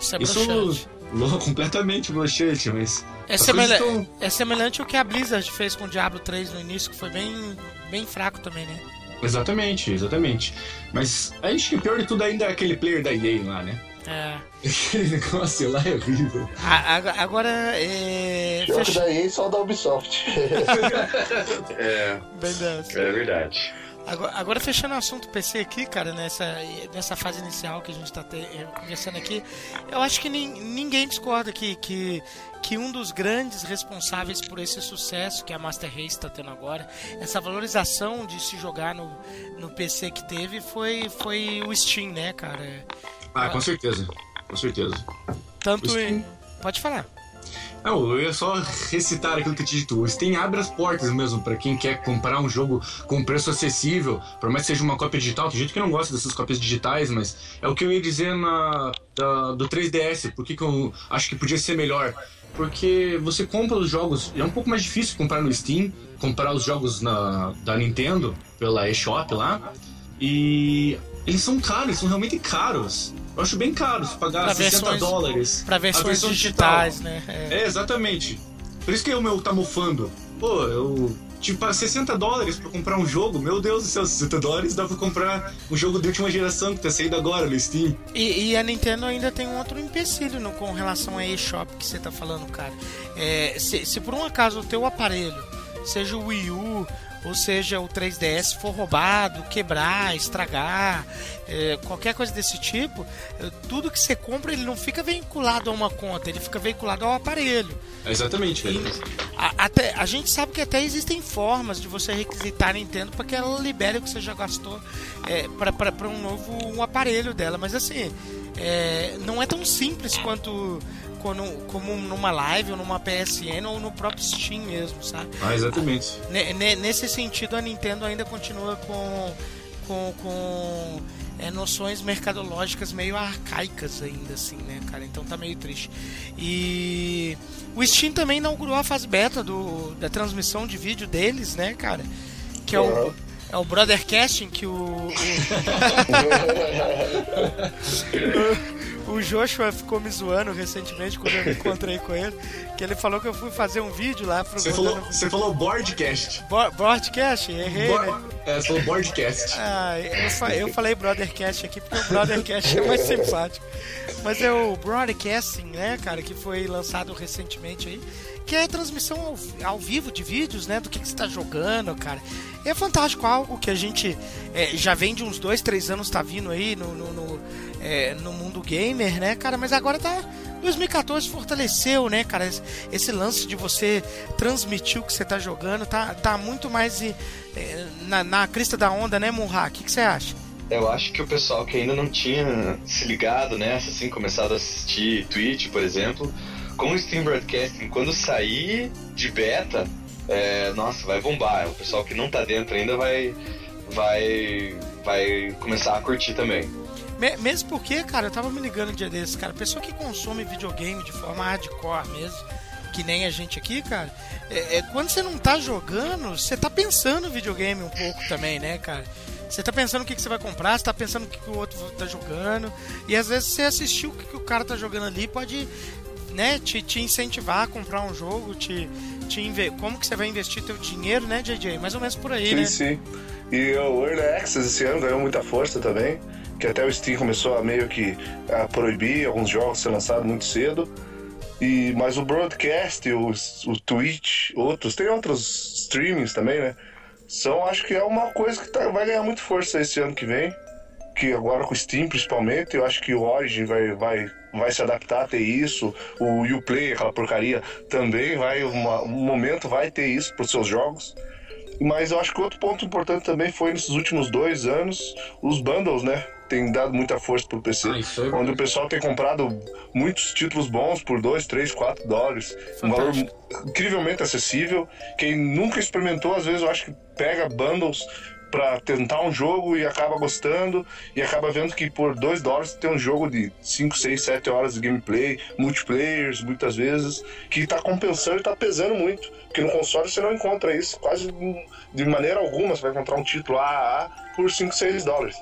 Isso é isso lo- completamente broxante, mas É, coisas tão- é semelhante ao que a Blizzard fez com o Diablo 3 no início, que foi bem, bem fraco também, né? Exatamente, exatamente. Mas acho que o pior de tudo ainda é aquele player da EA lá, né? É. Aquele negócio lá é horrível. A- a- Agora, é. Pior que fecha- daí só da Ubisoft. É, dessa. é verdade. Agora, agora fechando o assunto PC aqui, cara, nessa, nessa fase inicial que a gente tá te- eh, conversando aqui, eu acho que nin- ninguém discorda que, que, que um dos grandes responsáveis por esse sucesso que a Master Race está tendo agora, essa valorização de se jogar no, no PC que teve, foi, foi o Steam, né, cara? Ah, com certeza. Com certeza. Tanto em. Pode falar. Não, eu ia só recitar aquilo que tinha dito. O Steam abre as portas mesmo pra quem quer comprar um jogo com preço acessível, por mais que seja uma cópia digital. Tem gente que não gosta dessas cópias digitais, mas é o que eu ia dizer na, da- do 3DS. Por que, que eu acho que podia ser melhor? Porque você compra os jogos. É um pouco mais difícil comprar no Steam, comprar os jogos na, da Nintendo pela eShop lá. E eles são caros, são realmente caros. Eu acho bem caros pagar Pra 60 versões- dólares. Para a versões versão digitais, digital. né? É. É, exatamente. Por isso que o meu tá mofando. Pô, eu Tipo, para 60 dólares pra comprar um jogo, meu Deus do céu, 60 dólares dá pra comprar um jogo de última geração que tá saindo agora no Steam. E, e a Nintendo ainda tem um outro empecilho no, com relação a eShop que você tá falando, cara. É, se, se por um acaso o teu aparelho, seja o Wii U, ou seja, o 3DS for roubado, quebrar, estragar, é, qualquer coisa desse tipo, é, tudo que você compra ele não fica vinculado a uma conta, ele fica vinculado ao aparelho. Exatamente, velho. A, até, a gente sabe que até existem formas de você requisitar a Nintendo para que ela libere o que você já gastou é, para um novo um aparelho dela, mas assim, é, não é tão simples quanto como, como numa live ou numa PSN ou no próprio Steam mesmo, sabe? Ah, exatamente. Nesse sentido, a Nintendo ainda continua com, com, com é, noções mercadológicas meio arcaicas ainda, assim, né, cara? Então tá meio triste. E o Steam também inaugurou a fase beta do, da transmissão de vídeo deles, né, cara? Que é o, é o Brothercasting que o. o... O Joshua ficou me zoando recentemente quando eu me encontrei com ele. Que ele falou que eu fui fazer um vídeo lá pro. Você falou, você falou boardcast. Bo boardcast? Errei, Bo né? É, você falou boardcast. Ah, eu, eu falei brothercast aqui porque o brothercast é mais simpático. Mas é o broadcasting, né, cara, que foi lançado recentemente aí que é a transmissão ao, ao, vivo de vídeos, né? Do que, que você está jogando, cara. É fantástico, algo que a gente é, já vem de uns dois, três anos, tá vindo aí no, no, no, é, no, mundo gamer, né, cara? Mas agora tá. 2014 fortaleceu, né, cara? Esse, lance de você transmitir o que você tá jogando tá, tá muito mais é, na, na crista da onda, né, Munha? O que, que você acha? Eu acho que o pessoal que ainda não tinha se ligado nessa, assim, começado a assistir Twitch, por exemplo, com o Steam Broadcasting, quando sair de beta, é, nossa, vai bombar. O pessoal que não tá dentro ainda vai, vai, vai começar a curtir também. Mesmo porque, cara, eu tava me ligando um dia desses, cara, pessoa que consome videogame de forma hardcore mesmo, que nem a gente aqui, cara, é, é, quando você não tá jogando, você tá pensando no videogame um pouco também, né, cara? Você tá pensando o que, que você vai comprar, você tá pensando o que, que o outro tá jogando, e às vezes você assistiu o que, que o cara tá jogando ali pode né, te, te incentivar a comprar um jogo, te, te inve... como que você vai investir teu dinheiro, né, JJ? Mais ou menos por aí, sim, né? Sim, sim. E o Early Access esse ano ganhou muita força também, que até o Steam começou a meio que a proibir alguns jogos ser lançados muito cedo. E, mas o broadcast, o, o Twitch, outros, tem outros streamings também, né? São, acho que é uma coisa que tá, vai ganhar muito força esse ano que vem que agora com o Steam principalmente, eu acho que o Origin vai, vai, vai se adaptar a ter isso, o Uplay, aquela porcaria, também vai, uma, um momento vai ter isso para os seus jogos. Mas eu acho que outro ponto importante também foi nesses últimos dois anos, os bundles, né? Tem dado muita força pro PC. Ah, é onde o pessoal tem comprado muitos títulos bons por 2, 3, 4 dólares. Fantástico. Um valor incrivelmente acessível. Quem nunca experimentou, às vezes eu acho que pega bundles para tentar um jogo e acaba gostando e acaba vendo que por 2 dólares tem um jogo de 5, 6, 7 horas de gameplay, multiplayers muitas vezes, que está compensando e está pesando muito. Porque no console você não encontra isso quase de maneira alguma. Você vai encontrar um título AAA por 5, 6 dólares.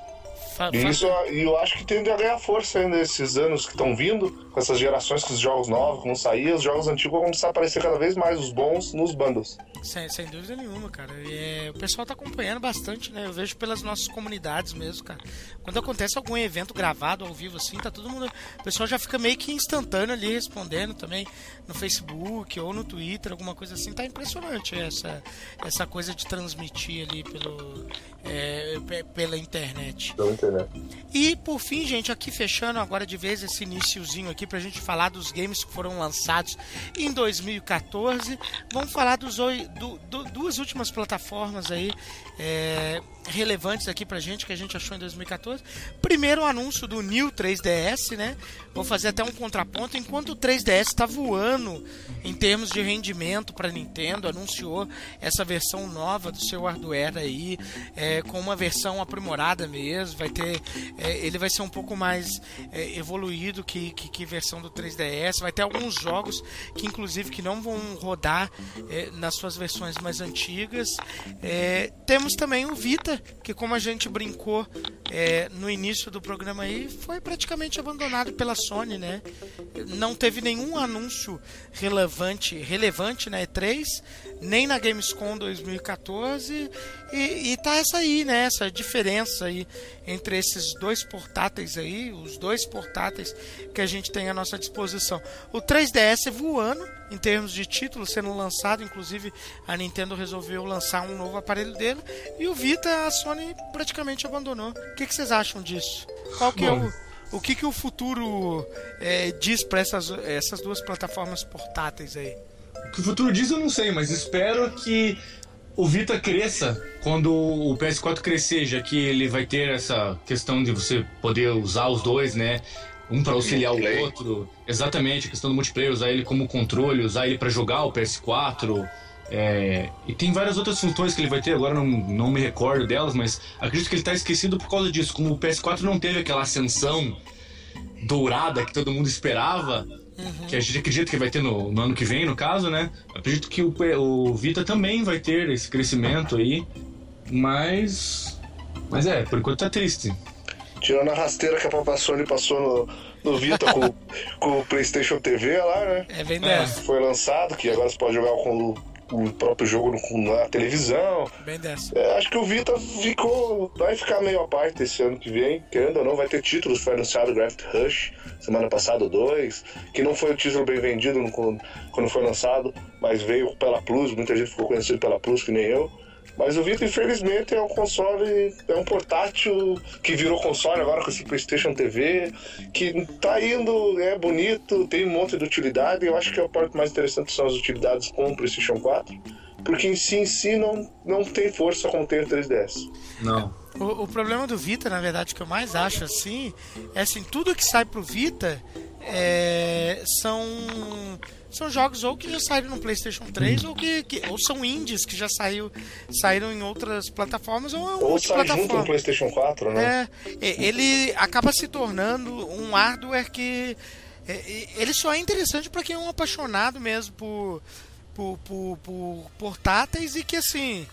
E isso e eu acho que tende a ganhar força ainda esses anos que estão vindo, com essas gerações, com os jogos novos que vão sair, os jogos antigos vão começar a aparecer cada vez mais, os bons, nos bundles. Sem, sem dúvida nenhuma, cara. É, o pessoal tá acompanhando bastante, né? Eu vejo pelas nossas comunidades mesmo, cara. Quando acontece algum evento gravado ao vivo assim, tá todo mundo. O pessoal já fica meio que instantâneo ali respondendo também no Facebook ou no Twitter, alguma coisa assim. Tá impressionante essa, essa coisa de transmitir ali pelo, é, pela internet. Pela internet. E por fim, gente, aqui fechando agora de vez esse iníciozinho aqui pra gente falar dos games que foram lançados em 2014. Vamos falar dos do, do, duas últimas plataformas aí é, relevantes aqui pra gente que a gente achou em 2014. Primeiro o anúncio do New 3DS, né? Vou fazer até um contraponto. Enquanto o 3DS está voando em termos de rendimento para Nintendo, anunciou essa versão nova do seu hardware aí, é, com uma versão aprimorada mesmo. Vai ter é, ele vai ser um pouco mais é, evoluído que, que, que versão do 3DS. Vai ter alguns jogos que, inclusive, que não vão rodar é, nas suas versões mais antigas. É, temos também o Vita, que como a gente brincou é, no início do programa aí, foi praticamente abandonado pela Sony, né? Não teve nenhum anúncio relevante, relevante na E3, nem na Gamescom 2014 e, e tá essa aí, né? Essa diferença aí entre esses dois portáteis aí, os dois portáteis que a gente tem à nossa disposição. O 3DS voando em termos de título sendo lançado, inclusive a Nintendo resolveu lançar um novo aparelho dele e o Vita a Sony praticamente abandonou. O que, que vocês acham disso? Qual que é o o que, que o futuro é, diz para essas, essas duas plataformas portáteis aí? O que o futuro diz eu não sei, mas espero que o Vita cresça quando o PS4 crescer, já que ele vai ter essa questão de você poder usar os dois, né? Um para auxiliar o outro. Exatamente, a questão do multiplayer, usar ele como controle, usar ele para jogar o PS4. É, e tem várias outras funções que ele vai ter, agora não, não me recordo delas, mas acredito que ele está esquecido por causa disso. Como o PS4 não teve aquela ascensão dourada que todo mundo esperava, uhum. que a gente acredita que vai ter no, no, ano que vem, no caso, né? Acredito que o, o Vita também vai ter esse crescimento aí, mas. Mas é, por enquanto tá triste. Tirando a rasteira que a Papa Sony passou no, no Vita com, com o PlayStation TV lá, né? É bem dessa. Foi lançado, que agora você pode jogar com o próprio jogo na televisão. Bem dessa. É, acho que o Vita ficou. Vai ficar meio à parte esse ano que vem. Querendo ou não, vai ter títulos. Foi anunciado Graft Rush semana passada, dois. Que não foi o título bem vendido quando foi lançado, mas veio pela Plus. Muita gente ficou conhecido pela Plus, que nem eu. Mas o Vita, infelizmente, é um console, é um portátil que virou console agora com esse PlayStation TV, que tá indo, é bonito, tem um monte de utilidade. Eu acho que a parte mais interessante são as utilidades com o PlayStation 4, porque em si, em si não, não tem força como tem o 3DS. Não. O, o, problema do Vita, na verdade, que eu mais acho assim, é assim, tudo que sai pro Vita é, são são jogos ou que já saíram no PlayStation 3 ou que, que, ou são indies que já saiu, saíram em outras plataformas ou ou sai junto no PlayStation 4, né? É, ele acaba se tornando um hardware que é, ele só é interessante para quem é um apaixonado mesmo por por, por, por, portáteis e que assim.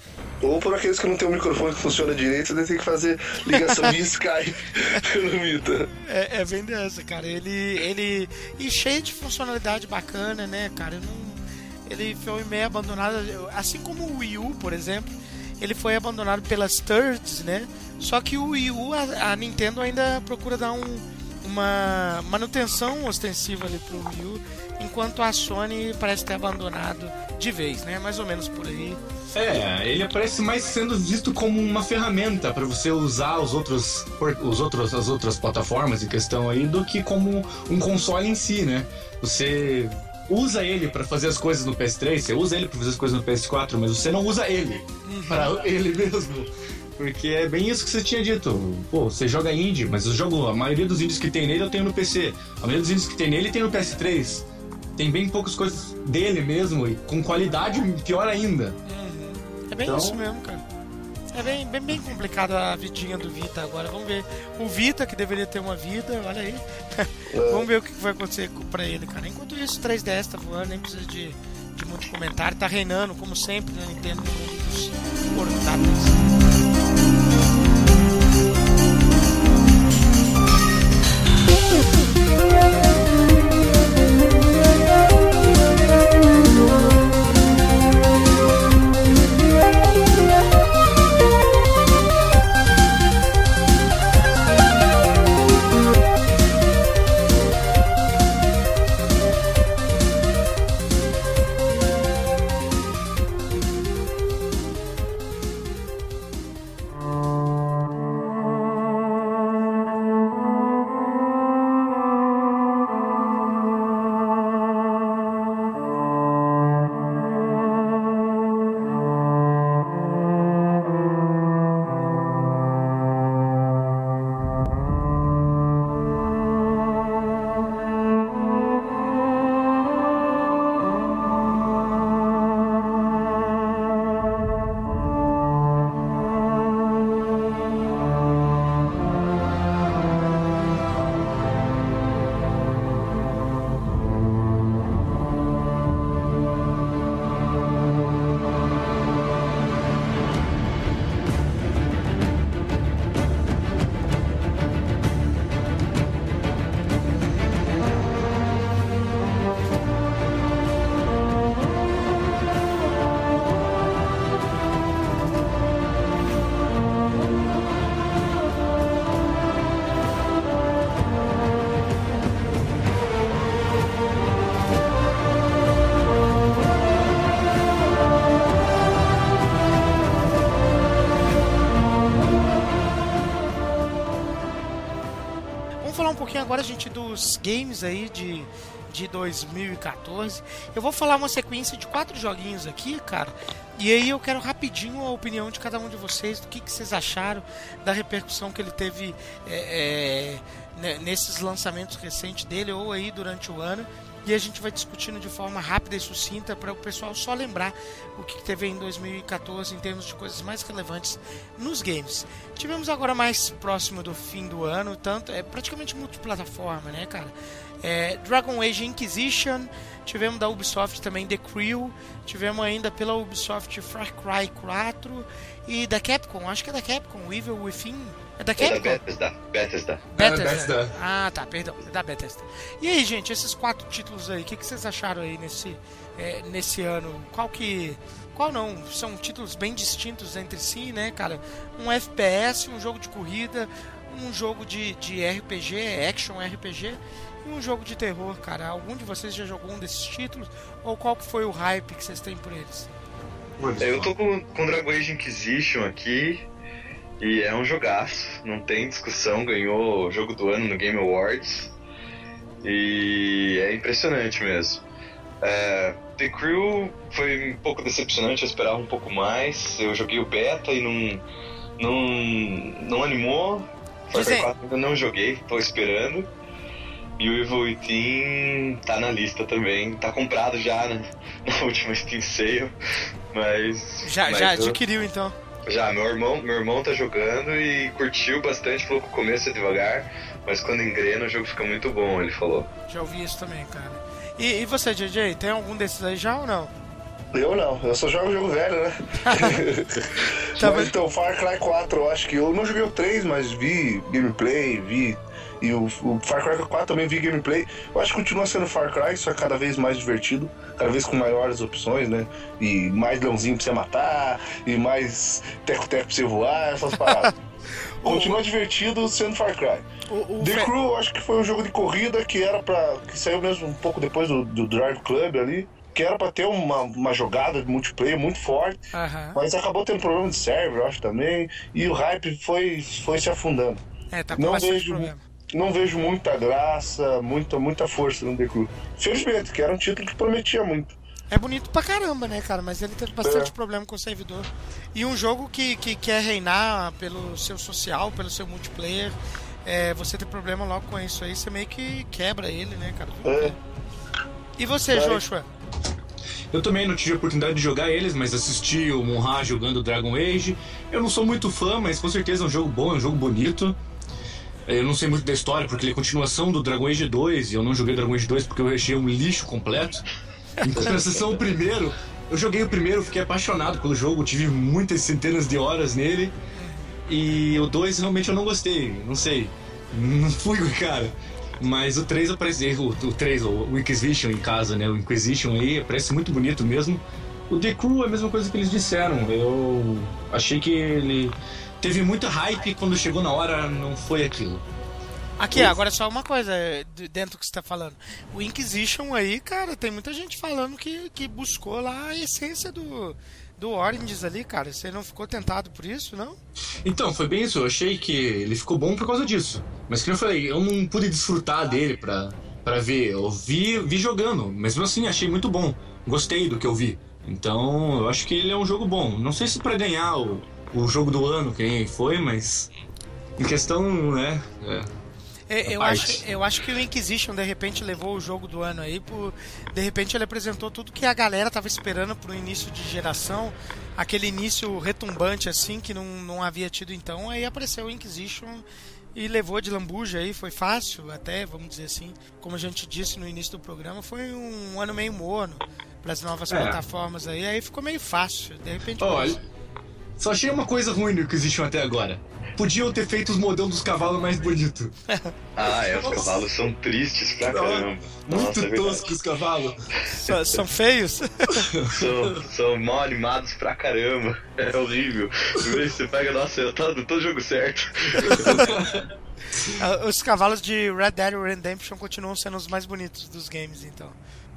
Ou por aqueles que não tem um microfone que funciona direito, você tem que fazer ligação via Skype pelo Vita. É, é bem dessa, cara. Ele, ele. E cheio de funcionalidade bacana, né, cara? Não, ele foi meio abandonado. Assim como o Wii U, por exemplo, ele foi abandonado pelas thirds, né? Só que o Wii U, a, a Nintendo ainda procura dar um, uma manutenção ostensiva ali pro Wii U enquanto a Sony parece ter abandonado de vez, né? Mais ou menos por aí. É, ele aparece mais sendo visto como uma ferramenta para você usar os outros, os outros, as outras plataformas em questão aí do que como um console em si, né? Você usa ele para fazer as coisas no PS3, você usa ele para fazer as coisas no PS4, mas você não usa ele uhum. para ele mesmo. Porque é bem isso que você tinha dito. Pô, você joga indie, mas eu jogo. A maioria dos indies que tem nele eu tenho no PC. A maioria dos indies que tem nele tem no PS3 tem bem poucas coisas dele mesmo e com qualidade pior ainda. Uhum. É bem então... isso mesmo, cara. É bem, bem, bem complicado a vidinha do Vita agora. Vamos ver. O Vita, que deveria ter uma vida, olha aí. Vamos ver o que vai acontecer pra ele, cara. Enquanto isso, o 3DS tá voando, nem precisa de, de muito comentário. Tá reinando, como sempre, na Nintendo, no mundo dos portáteis. Gente, dos games aí de, de 2014. Eu vou falar uma sequência de quatro joguinhos aqui, cara. E aí eu quero rapidinho a opinião de cada um de vocês, do que, que vocês acharam da repercussão que ele teve é, é, nesses lançamentos recentes dele ou aí durante o ano e a gente vai discutindo de forma rápida e sucinta para o pessoal só lembrar o que teve em 2014 em termos de coisas mais relevantes nos games. Tivemos agora mais próximo do fim do ano, tanto é praticamente multiplataforma, né, cara? É, Dragon Age Inquisition, tivemos da Ubisoft também The Crew, tivemos ainda pela Ubisoft Far Cry 4 e da Capcom, acho que é da Capcom, Evil Within é da Capcom? É da Bethesda. Bethesda. Bethesda. É, Bethesda. Ah, tá, perdão. É da Bethesda. E aí, gente, esses quatro títulos aí, o que, que vocês acharam aí nesse, é, nesse ano? Qual que... Qual não? São títulos bem distintos entre si, né, cara? Um FPS, um jogo de corrida, um jogo de, de RPG, action RPG e um jogo de terror, cara. Algum de vocês já jogou um desses títulos? Ou qual que foi o hype que vocês têm por eles? Eu tô com, com Dragon Age Inquisition aqui. E é um jogaço, não tem discussão, ganhou o jogo do ano no Game Awards. E é impressionante mesmo. É, The Crew foi um pouco decepcionante, eu esperava um pouco mais. Eu joguei o beta e não, não, não animou. 4 ainda não joguei, tô esperando. E o Evil Within tá na lista também, tá comprado já né? na última Steam Sale, mas... Já, mas já eu... adquiriu então? Já, meu irmão, meu irmão tá jogando e curtiu bastante, falou que o começo é devagar, mas quando engrena o jogo fica muito bom, ele falou. Já ouvi isso também, cara. E, e você, JJ, tem algum desses aí já ou não? Eu não, eu só jogo jogo velho, né? Tá mas então, Far Cry 4, eu acho que eu não joguei o 3, mas vi gameplay, vi. E o, o Far Cry 4 também vi gameplay. Eu acho que continua sendo Far Cry, só cada vez mais divertido, cada vez com maiores opções, né? E mais leãozinho pra você matar, e mais teco-teco pra você voar, essas paradas. Continua divertido sendo Far Cry. O, o The Fe- Crew, eu acho que foi um jogo de corrida que era para que saiu mesmo um pouco depois do, do Drive Club ali, que era pra ter uma, uma jogada de multiplayer muito forte, Aham. mas acabou tendo problema de server, eu acho também, e o hype foi, foi se afundando. É, tá com Não vejo, problema. não vejo muita graça, muita, muita força no The Crew. Felizmente, que era um título que prometia muito. É bonito pra caramba, né, cara? Mas ele teve bastante É. problema com o servidor. E um jogo que, que quer reinar pelo seu social, pelo seu multiplayer, é, você ter problema logo com isso aí, você meio que quebra ele, né, cara? É. E você. Joshua? Eu também não tive a oportunidade de jogar eles, mas assisti o Monra jogando Dragon Age. Eu não sou muito fã, mas com certeza é um jogo bom, é um jogo bonito. Eu não sei muito da história, porque ele é continuação do Dragon Age 2, e eu não joguei Dragon Age 2 porque eu achei um lixo completo. Em compensação, o primeiro, eu joguei o primeiro, fiquei apaixonado pelo jogo, tive muitas centenas de horas nele. E o 2 realmente eu não gostei, não sei. Não fui cara. Mas o 3 aparece, o, o 3, o Inquisition em casa, né? O Inquisition aí parece muito bonito mesmo. O The Crew é a mesma coisa que eles disseram. Eu achei que ele teve muita hype quando chegou na hora não foi aquilo. Aqui, agora só uma coisa é, de- dentro do que você tá falando. O Inquisition aí, cara, tem muita gente falando que, que buscou lá a essência do, do Oranges ali, cara. Você não ficou tentado por isso, não? Então, foi bem isso. Eu achei que ele ficou bom por causa disso. Mas como eu falei, eu não pude desfrutar dele pra, pra ver. Eu vi, vi jogando, mas mesmo assim achei muito bom. Gostei do que eu vi. Então, eu acho que ele é um jogo bom. Não sei se pra ganhar o, o jogo do ano, que nem foi, mas. Em questão, né? é, É, eu, Parte. acho, eu acho que o Inquisition de repente levou o jogo do ano aí por. De repente ele apresentou tudo que a galera tava esperando pro início de geração. Aquele início retumbante assim que não, não havia tido então. Aí apareceu o Inquisition e levou de lambuja aí, foi fácil até, vamos dizer assim. Como a gente disse no início do programa, foi um ano meio morno para as novas É. plataformas aí. Aí ficou meio fácil. De repente. Olha, só achei uma coisa ruim no Inquisition até agora. Podiam ter feito os modelos dos cavalos mais bonitos. Ah, é, os cavalos são tristes pra caramba. Muito Nossa, é toscos os cavalos. são, são feios. São, são mal animados pra caramba. É horrível. Primeiro você pega, nossa, eu tô, tô no jogo certo. Ah, Os cavalos de Red Dead Redemption continuam sendo os mais bonitos dos games, então.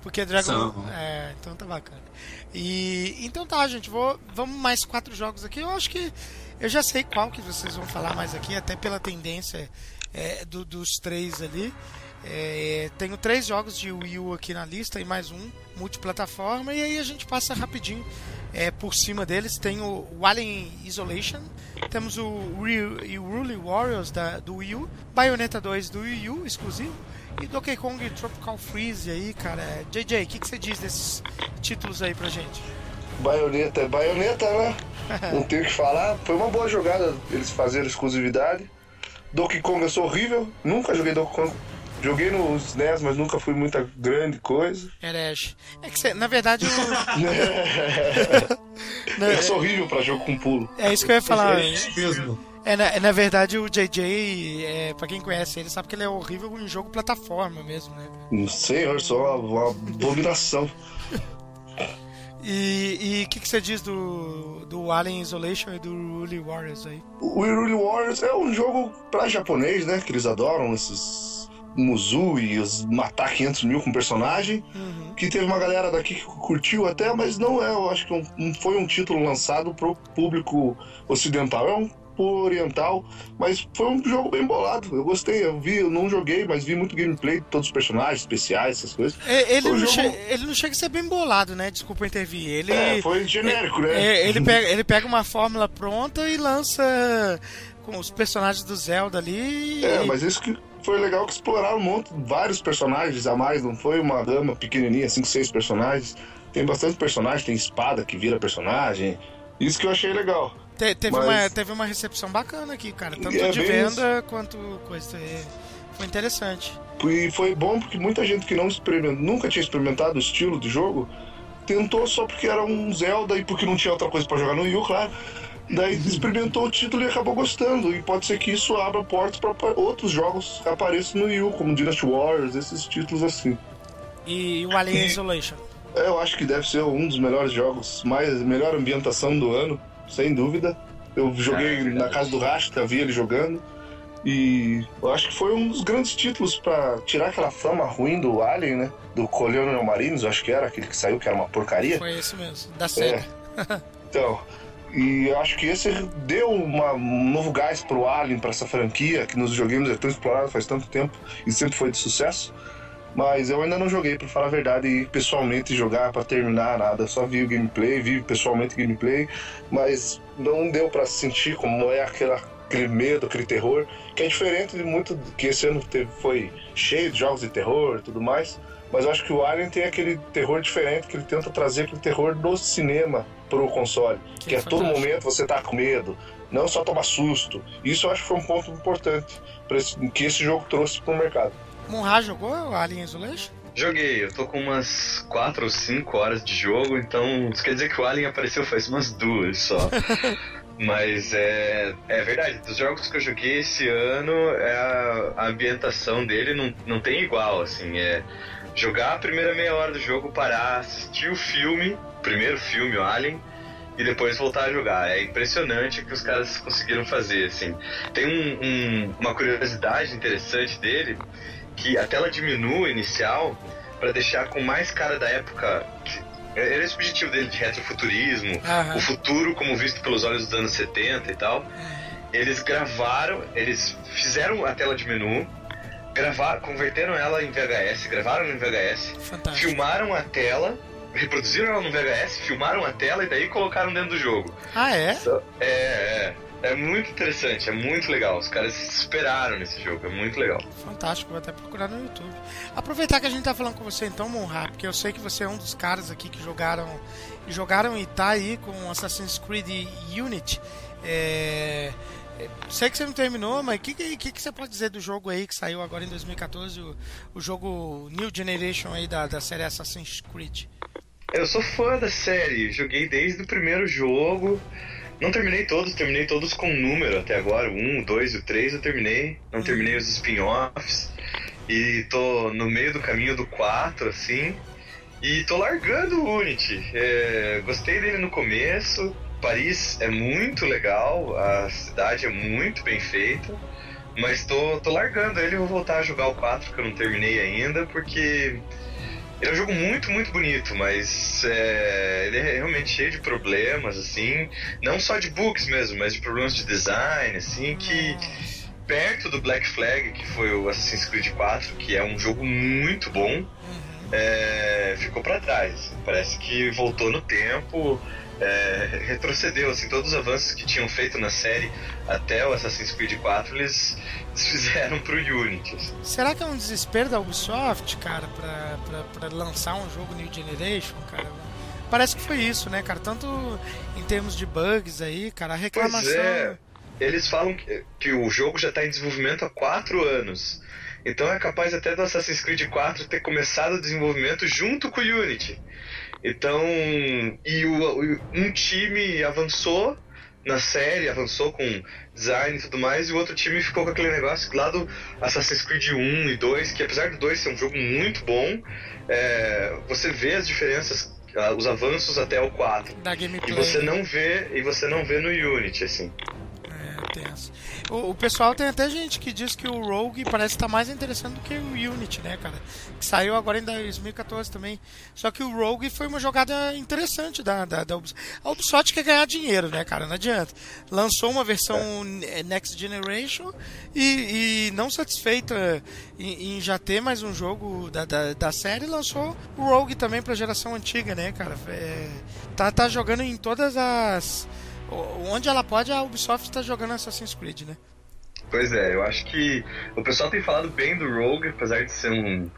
Porque Dragon. São. É, então tá bacana. E. Então tá, gente, vou. Vamos mais quatro jogos aqui. Eu acho que. Eu já sei qual que vocês vão falar mais aqui, até pela tendência é, do- dos três ali. É, tenho três jogos de Wii U aqui na lista e mais um multiplataforma. E aí a gente passa rapidinho é, por cima deles. Tem o, o Alien Isolation, temos o o Rule Warriors da, do Wii U, Bayonetta 2 do Wii U exclusivo. E Donkey Kong Tropical Freeze aí, cara. JJ, o que, que você diz desses títulos aí pra gente? Baioneta é baioneta, né? Não tenho o que falar. Foi uma boa jogada eles fazerem exclusividade. Donkey Kong eu sou horrível. Nunca joguei Donkey Kong. Joguei no SNES, mas nunca fui muita grande coisa. Herege. É que você, na verdade, Eu sou horrível pra jogo com pulo. é isso que eu ia falar. É isso mesmo. É, na, é, na verdade, o JJ, é, pra quem conhece ele, sabe que ele é horrível em jogo plataforma mesmo, né? Senhor, sou uma, uma abominação. E o que, que você diz do, do Alien Isolation e do Rule Warriors aí? O Hyrule Warriors é um jogo pra japonês, né? Que eles adoram esses Muzu e os matar 500 mil com personagem. Que teve uma galera daqui que curtiu até, mas não é, eu acho que não foi um título lançado pro público ocidental. É um oriental, mas foi um jogo bem bolado. Eu gostei, eu vi, eu não joguei, mas vi muito gameplay de todos os personagens especiais, essas coisas. É, Ele Foi um não, jogo- che- ele não chega a ser bem bolado, né? Desculpa intervir. Ele, É, foi genérico, né? é, ele, pega, ele pega uma fórmula pronta e lança com os personagens do Zelda ali. É, mas isso que foi legal que exploraram um monte, vários personagens a mais, não foi uma gama pequenininha, cinco, seis personagens. Tem bastante personagem, tem espada que vira personagem. Isso que eu achei legal. Te- teve, Mas- uma, teve uma recepção bacana aqui, cara. Tanto É, de venda quanto coisa. Foi interessante. E foi bom porque muita gente que não experimentou, nunca tinha experimentado o estilo de jogo, tentou só porque era um Zelda e porque não tinha outra coisa pra jogar no Wii U, claro. Daí experimentou o título e acabou gostando. E pode ser que isso abra portas para outros jogos que apareçam no Wii U, como Dynasty Warriors, esses títulos assim. E, o Alien Isolation. É, Eu acho que deve ser um dos melhores jogos, mais melhor ambientação do ano, sem dúvida. Eu joguei É, na casa do Rasta, vi ele jogando. E eu acho que foi um dos grandes títulos pra tirar aquela fama ruim do Alien, né? Do Colonial Marines, eu acho que era aquele que saiu, que era uma porcaria. Foi esse mesmo. Da SEGA. Então, e eu acho que esse deu uma- um novo gás pro Alien, pra essa franquia, que nos joguemos é tão explorada faz tanto tempo e sempre foi de sucesso. Mas eu ainda não joguei, pra falar a verdade, pessoalmente jogar pra terminar nada. Só vi o gameplay, vi pessoalmente o gameplay, mas não deu pra sentir como é aquela, aquele medo, aquele terror, que é diferente de muito que esse ano teve, foi cheio de jogos de terror e tudo mais. Mas eu acho que o Alien tem aquele terror diferente, que ele tenta trazer aquele terror do cinema pro console. Que Que, a todo momento você tá com medo, não só tomar susto. Isso eu acho que foi um ponto importante esse- que esse jogo trouxe pro mercado. Munra jogou o Alien Isolation? Joguei, eu tô com umas 4 ou 5 horas de jogo, então isso quer dizer que o Alien apareceu faz umas duas só. Mas é, é verdade, dos jogos que eu joguei esse ano, é a, a ambientação dele não, não tem igual, assim, é jogar a primeira meia hora do jogo, parar, assistir o filme, o primeiro filme, o Alien, e depois voltar a jogar. É impressionante o que os caras conseguiram fazer, assim. Tem um- um- uma curiosidade interessante dele, que a tela de menu inicial para deixar com mais cara da época. Era esse o objetivo dele de retrofuturismo, Aham. o futuro como visto pelos olhos dos anos 70 e tal. Eles gravaram, eles fizeram a tela de menu, gravaram, converteram ela em VHS, gravaram em VHS, Fantástico. filmaram a tela, reproduziram ela no VHS, filmaram a tela e daí colocaram dentro do jogo. Ah, é? É, é. É muito interessante, é muito legal. Os caras se esperaram nesse jogo, é muito legal. Fantástico, vou até procurar no YouTube. Aproveitar que a gente tá falando com você então, Monra, porque eu sei que você é um dos caras aqui que jogaram jogaram e tá aí com Assassin's Creed Unity. É, é, sei que você não terminou, mas o que, que, que você pode dizer do jogo aí que saiu agora em 2014, o, o jogo New Generation aí da, da série Assassin's Creed? Eu sou fã da série, joguei desde o primeiro jogo. Não terminei todos, terminei todos com número até agora. O 1, o 2 e o 3 eu terminei. Não terminei os spin-offs. E tô no meio do caminho do 4, assim. E tô largando o Unity. É, gostei dele no começo. Paris é muito legal, a cidade é muito bem feita. Mas tô, tô largando ele e vou voltar a jogar o 4 que eu não terminei ainda, porque ele é um jogo muito, muito bonito, mas é, ele é realmente cheio de problemas, assim, não só de bugs mesmo, mas de problemas de design, assim, que perto do Black Flag, que foi o Assassin's Creed 4, que é um jogo muito bom, é, ficou para trás. Parece que voltou no tempo, é, retrocedeu. Assim, todos os avanços que tinham feito na série até o Assassin's Creed 4 eles, eles fizeram pro Unity. assim. Será que é um desespero da Ubisoft, cara, pra, pra, pra lançar um jogo New Generation, cara? Parece que foi isso, né, cara? Tanto em termos de bugs aí, cara, a Pois reclamação. é, eles falam que, que o jogo já está em desenvolvimento há 4 anos. Então é capaz até do Assassin's Creed 4 ter começado o desenvolvimento junto com o Unity. Então, e o, um time avançou na série, avançou com design e tudo mais, e o outro time ficou com aquele negócio lá do Assassin's Creed 1 e 2, que apesar do 2 ser um jogo muito bom, é, você vê as diferenças, os avanços até o 4. Da E gameplay. você não vê, e você não vê no Unity, assim. É, tenso. O, o pessoal tem até gente que diz que o Rogue parece estar mais interessante do que o Unity, né, cara? Que saiu agora em 2014 também. Só que o Rogue foi uma jogada interessante da, da, da Ubisoft. A Ubisoft quer ganhar dinheiro, né, cara? Não adianta. Lançou uma versão eh, Next Generation e, e não satisfeita em, em já ter mais um jogo da, da, da série, lançou o Rogue também pra geração antiga, né, cara? É, tá, tá jogando em todas as. Onde ela pode, a Ubisoft está jogando Assassin's Creed, né? Pois é, eu acho que o pessoal tem falado bem do Rogue, apesar de ser um,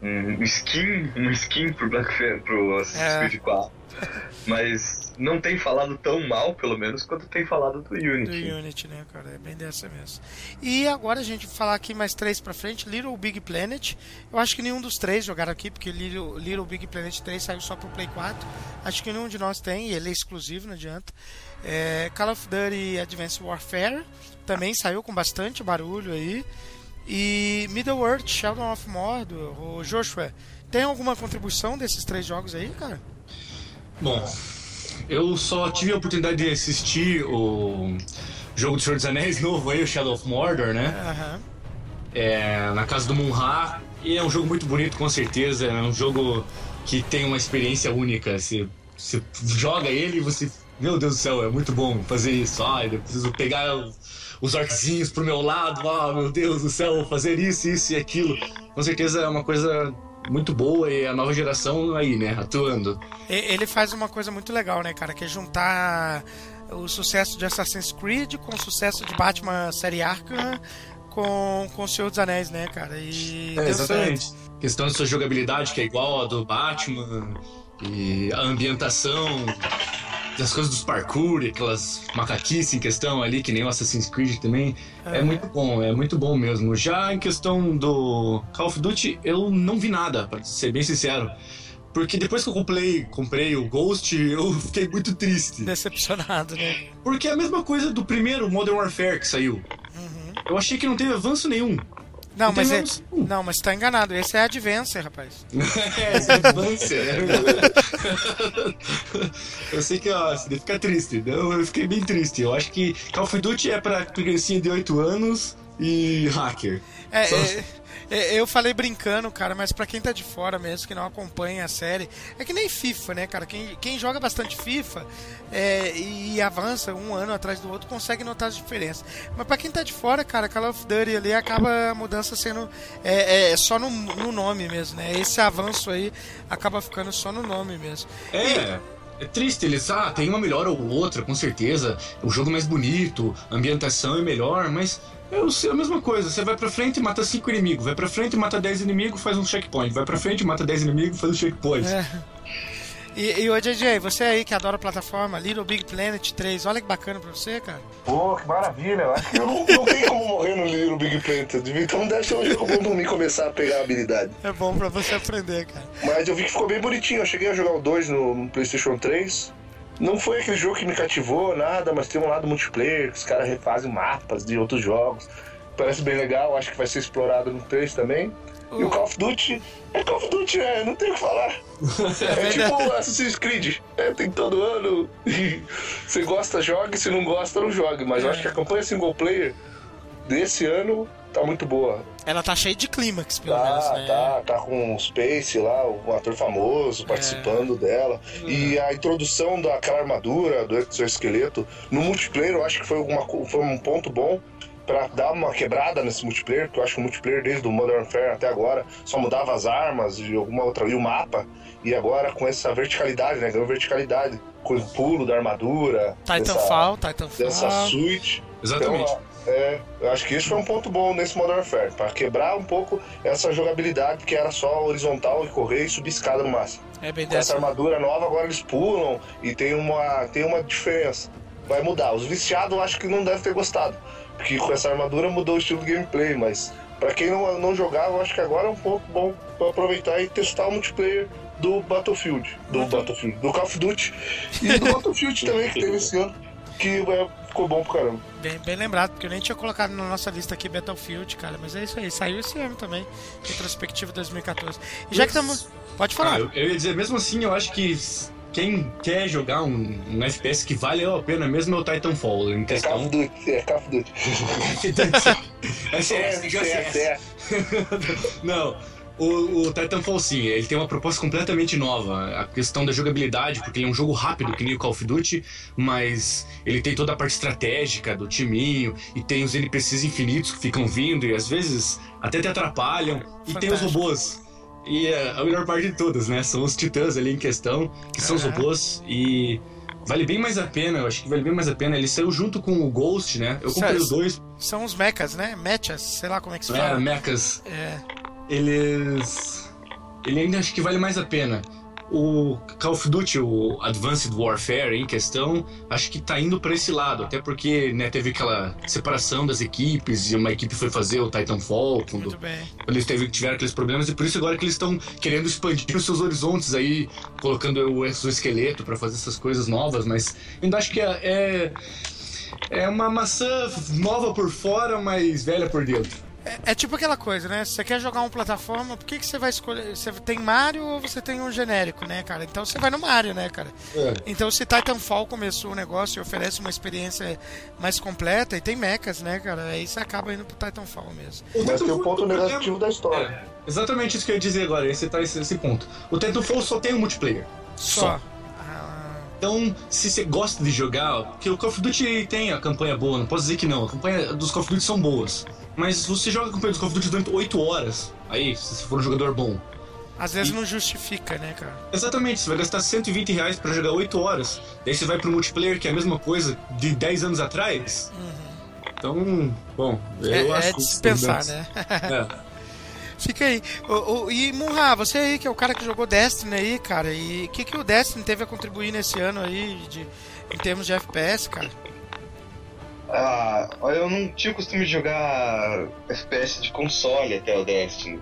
um skin, um skin pro Black pro Assassin's É. Creed 4. Mas não tem falado tão mal, pelo menos, quanto tem falado do Do Unity. Unity, né, cara? É bem dessa mesmo. E agora a gente vai falar aqui mais três pra frente: Little Big Planet. Eu acho que nenhum dos três jogaram aqui, porque Little, Little Big Planet 3 saiu só pro Play 4. Acho que nenhum de nós tem, e ele é exclusivo, não adianta. É, Call of Duty Advanced Warfare também saiu com bastante barulho aí. E Middle Earth Shadow of Mordor, o Joshua. Tem alguma contribuição desses três jogos aí, cara? Bom, eu só tive a oportunidade de assistir o jogo do Senhor dos Anéis novo aí, o Shadow of Mordor, né? Aham. É, na casa do Munra. E é um jogo muito bonito, com certeza. É um jogo que tem uma experiência única. Você, você joga ele e você. Meu Deus do céu, é muito bom fazer isso. Ai, eu preciso pegar os, os orquezinhos pro meu lado. Ah, meu Deus do céu, fazer isso, isso e aquilo. Com certeza é uma coisa muito boa e a nova geração aí, né? Atuando. Ele faz uma coisa muito legal, né, cara? Que é juntar o sucesso de Assassin's Creed com o sucesso de Batman série Arkham com, com o Senhor dos Anéis, né, cara? E É, exatamente. certo. Questão de sua jogabilidade, que é igual a do Batman, e a ambientação, das coisas dos parkour, aquelas macaquices em questão ali, que nem o Assassin's Creed também. É muito bom, é muito bom mesmo. Já em questão do Call of Duty, eu não vi nada, pra ser bem sincero. Porque depois que eu comprei, comprei o Ghost, eu fiquei muito triste. Decepcionado, né? Porque é a mesma coisa do primeiro Modern Warfare que saiu. Eu achei que não teve avanço nenhum. Não, mas é, avanço. não, mas tá enganado. Esse é Advance, rapaz. É, esse é infância, é verdade. Eu sei que ó, você deve ficar triste. Não, eu fiquei bem triste. Eu acho que Call of Duty é pra criancinha de 8 anos e hacker. É, Só- é, é, eu falei brincando, cara, mas pra quem tá de fora mesmo, que não acompanha a série, é que nem FIFA, né, cara? Quem, quem joga bastante FIFA é, e avança um ano atrás do outro consegue notar as diferenças. Mas pra quem tá de fora, cara, Call of Duty ali acaba a mudança sendo é, é, só no, no nome mesmo, né? Esse avanço aí acaba ficando só no nome mesmo. É. É triste, eles, ah, tem uma melhor ou outra, com certeza. O jogo é mais bonito, a ambientação é melhor, mas é o- é a mesma coisa. Você vai pra frente e mata 5 inimigos, vai pra frente e mata 10 inimigos, faz um checkpoint, vai pra frente e mata 10 inimigos, faz um checkpoint. É. E, e ô JJ, você aí que adora a plataforma Little Big Planet 3, olha que bacana pra você, cara. Pô, que maravilha. Eu acho que eu não, não tem como morrer no Little Big Planet. Então deve ser um jogo bom pra mim começar a pegar a habilidade. É bom pra você aprender, cara. Mas eu vi que ficou bem bonitinho. Eu cheguei a jogar o 2 no, no PlayStation 3. Não foi aquele jogo que me cativou, nada, mas tem um lado multiplayer, que os caras refazem mapas de outros jogos. Parece bem legal, acho que vai ser explorado no 3 também. E o Call of Duty é Call of Duty, é, não tem o que falar. É, tipo Assassin's Creed. É, tem todo ano. Você gosta, jogue, se não gosta, não jogue. Mas eu acho que a campanha single player desse ano tá muito boa. Ela tá cheia de clímax, pelo menos, Tá, né? tá, tá com o Space lá, um ator famoso participando dela. E a introdução daquela armadura, do exoesqueleto, no multiplayer eu acho que foi, alguma, co- foi um ponto bom. pra dar uma quebrada nesse multiplayer, porque eu acho que o multiplayer desde o Modern Warfare até agora só mudava as armas e alguma outra e o mapa. E agora com essa verticalidade, né? Ganhou verticalidade. Com o pulo da armadura. Titanfall, dessa, Titanfall. dessa suite. Exatamente. Então, é, eu acho que isso foi um ponto bom nesse Modern Warfare, para quebrar um pouco essa jogabilidade que era só horizontal e correr e subir escada no máximo. É bem Com essa armadura nova, agora eles pulam e tem uma, tem uma diferença. Vai mudar. Os viciados eu acho que não devem ter gostado, porque com essa armadura mudou o estilo do gameplay, mas para quem não, não jogava, eu acho que agora é um ponto bom para aproveitar e testar o multiplayer do Battlefield, do Battlefield, do Call of Duty e do Battlefield também que teve esse ano, que é, ficou bom pra caramba. Bem, bem lembrado, porque eu nem tinha colocado na nossa lista aqui Battlefield, cara. Mas é isso aí, saiu esse ano também. Retrospectiva 2014. E já que estamos. Pode falar. Ah, eu, eu ia dizer, mesmo assim, eu acho que quem quer jogar um, um FPS que vale a pena mesmo é o Titanfall. Em É Call of questão. Duty, é Call of Duty. é que ser É, CS. é. Não. O, o Titanfall sim, ele tem uma proposta completamente nova. A questão da jogabilidade, porque ele é um jogo rápido, que nem o Call of Duty, mas ele tem toda a parte estratégica do timinho, e tem os NPCs infinitos que ficam vindo e às vezes até te atrapalham. E tem os Fantástico. robôs. E é, a melhor parte de todas, né? São os titãs ali em questão, que são os robôs, e vale bem mais a pena, eu acho que vale bem mais a pena. Ele saiu junto com o Ghost, né? Eu comprei os dois, São os mechas, né? Mechas, sei lá como é que se é, fala. mechas É. eles. Ele ainda acho que vale mais a pena. O Call of Duty, o Advanced Warfare em questão, acho que tá indo pra esse lado, até porque né, teve aquela separação das equipes e uma equipe foi fazer o Titanfall quando, quando eles teve, tiveram aqueles problemas e por isso agora que eles estão querendo expandir os seus horizontes aí, colocando o exoesqueleto pra fazer essas coisas novas, mas ainda acho que é, é é uma maçã nova por fora, mas velha por dentro. É, é tipo aquela coisa, né? Se você quer jogar uma plataforma, por que, que você vai escolher? Você tem Mario ou você tem um genérico, né, cara? Então você vai no Mario, né, cara? É. Então se Titanfall começou o negócio e oferece uma experiência mais completa e tem mechas, né, cara? Aí você acaba indo pro Titanfall mesmo. Mas tem o ponto negativo da história. É, exatamente isso que eu ia dizer agora, esse tá esse, esse ponto. O Titanfall só tem um multiplayer. Só. Ah, Então, se você gosta de jogar, porque o Call of Duty tem a campanha boa, não posso dizer que não, a campanha dos Call of Duty são boas. Mas você joga a campanha dos Call of Duty durante 8 horas, aí, se você for um jogador bom. às vezes não justifica, né, cara? Exatamente, você vai gastar 120 reais pra jogar 8 horas, daí você vai pro multiplayer, que é a mesma coisa de 10 anos atrás. Então, bom, eu é, acho é que- dispensar, né? É. Fica aí. O, o, e Munra, você aí que é o cara que jogou Destiny aí, cara, e o que, que o Destiny teve a contribuir nesse ano aí de, em termos de FPS, cara? Ah, eu não tinha o costume de jogar FPS de console até o Destiny.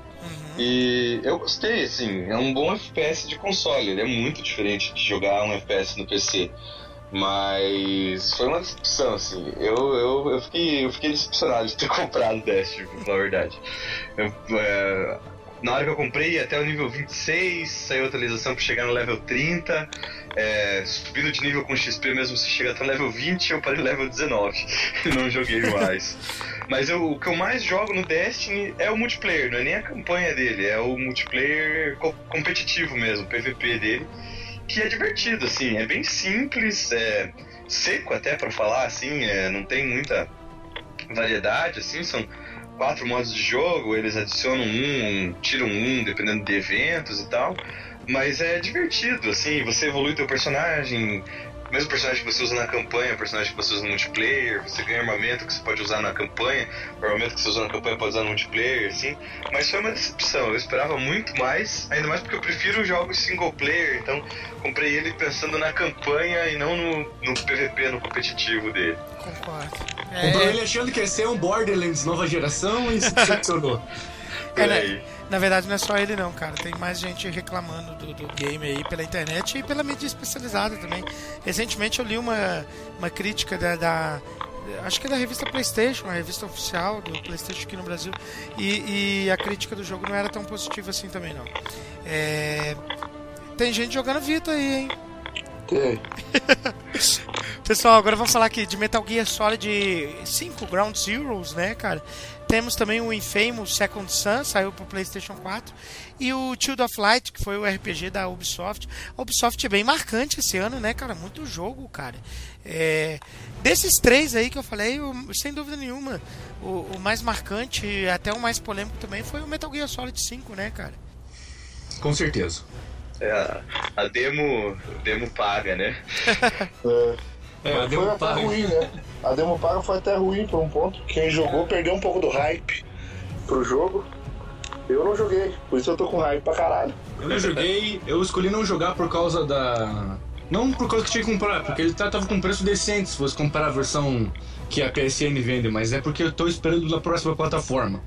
E eu gostei, assim, é um bom FPS de console, ele é muito diferente de jogar um FPS no PC. Mas foi uma decepção, assim. Eu, eu, eu, fiquei, eu fiquei decepcionado de ter comprado o Destiny, pra falar a verdade. Eu, é, na hora que eu comprei, até o nível 26, saiu a atualização pra chegar no level 30. É, subindo de nível com XP mesmo, você chega até o level 20, eu parei no level 19. e não joguei mais. Mas eu- o que eu mais jogo no Destiny é o multiplayer, não é nem a campanha dele, é o multiplayer co- competitivo mesmo, PVP dele, que é divertido, assim, é bem simples, é seco até pra falar, assim, é, não tem muita variedade, assim, são quatro modos de jogo, eles adicionam um, tiram um, dependendo de eventos e tal. Mas é divertido, assim, você evolui teu personagem, mesmo personagem que você usa na campanha, personagem que você usa no multiplayer, você ganha armamento que você pode usar na campanha, o armamento que você usa na campanha pode usar no multiplayer, assim. Mas foi uma decepção, eu esperava muito mais, ainda mais porque eu prefiro jogos single player, então comprei ele pensando na campanha e não no, no PVP, no competitivo dele. Concordo. Comprou É, ele achando que ia ser um Borderlands nova geração e se decepcionou. é, Por né, na verdade não é só ele não, cara. Tem mais gente reclamando do, do game aí pela internet e pela mídia especializada também. Recentemente eu li uma, uma crítica da, da- Acho que é da revista PlayStation, a revista oficial do PlayStation aqui no Brasil. E, e a crítica do jogo não era tão positiva assim também, não. É, Tem gente jogando Vita aí, hein? Tem. Pessoal, agora vamos falar aqui de Metal Gear Solid 5 Ground Zeroes, né, cara? Temos também o Infamous Second Sun, saiu pro PlayStation 4. E o Child of Light, que foi o RPG da Ubisoft. A Ubisoft é bem marcante esse ano, né, cara? Muito jogo, cara. É, desses três aí que eu falei, o, sem dúvida nenhuma, o, o mais marcante e até o mais polêmico também foi o Metal Gear Solid 5, né, cara? Com certeza. É, a, a demo, demo paga, né? É, É, a foi demo até paga. ruim, né? A demo paga foi até ruim por um ponto. Quem jogou perdeu um pouco do hype pro jogo. Eu não joguei, por isso eu tô com hype pra caralho. Eu não joguei, eu escolhi não jogar por causa da. Não por causa que tinha que comprar, porque ele tá- tava com preço decente se fosse comparar a versão que a PSN vende, mas é porque eu tô esperando na próxima plataforma.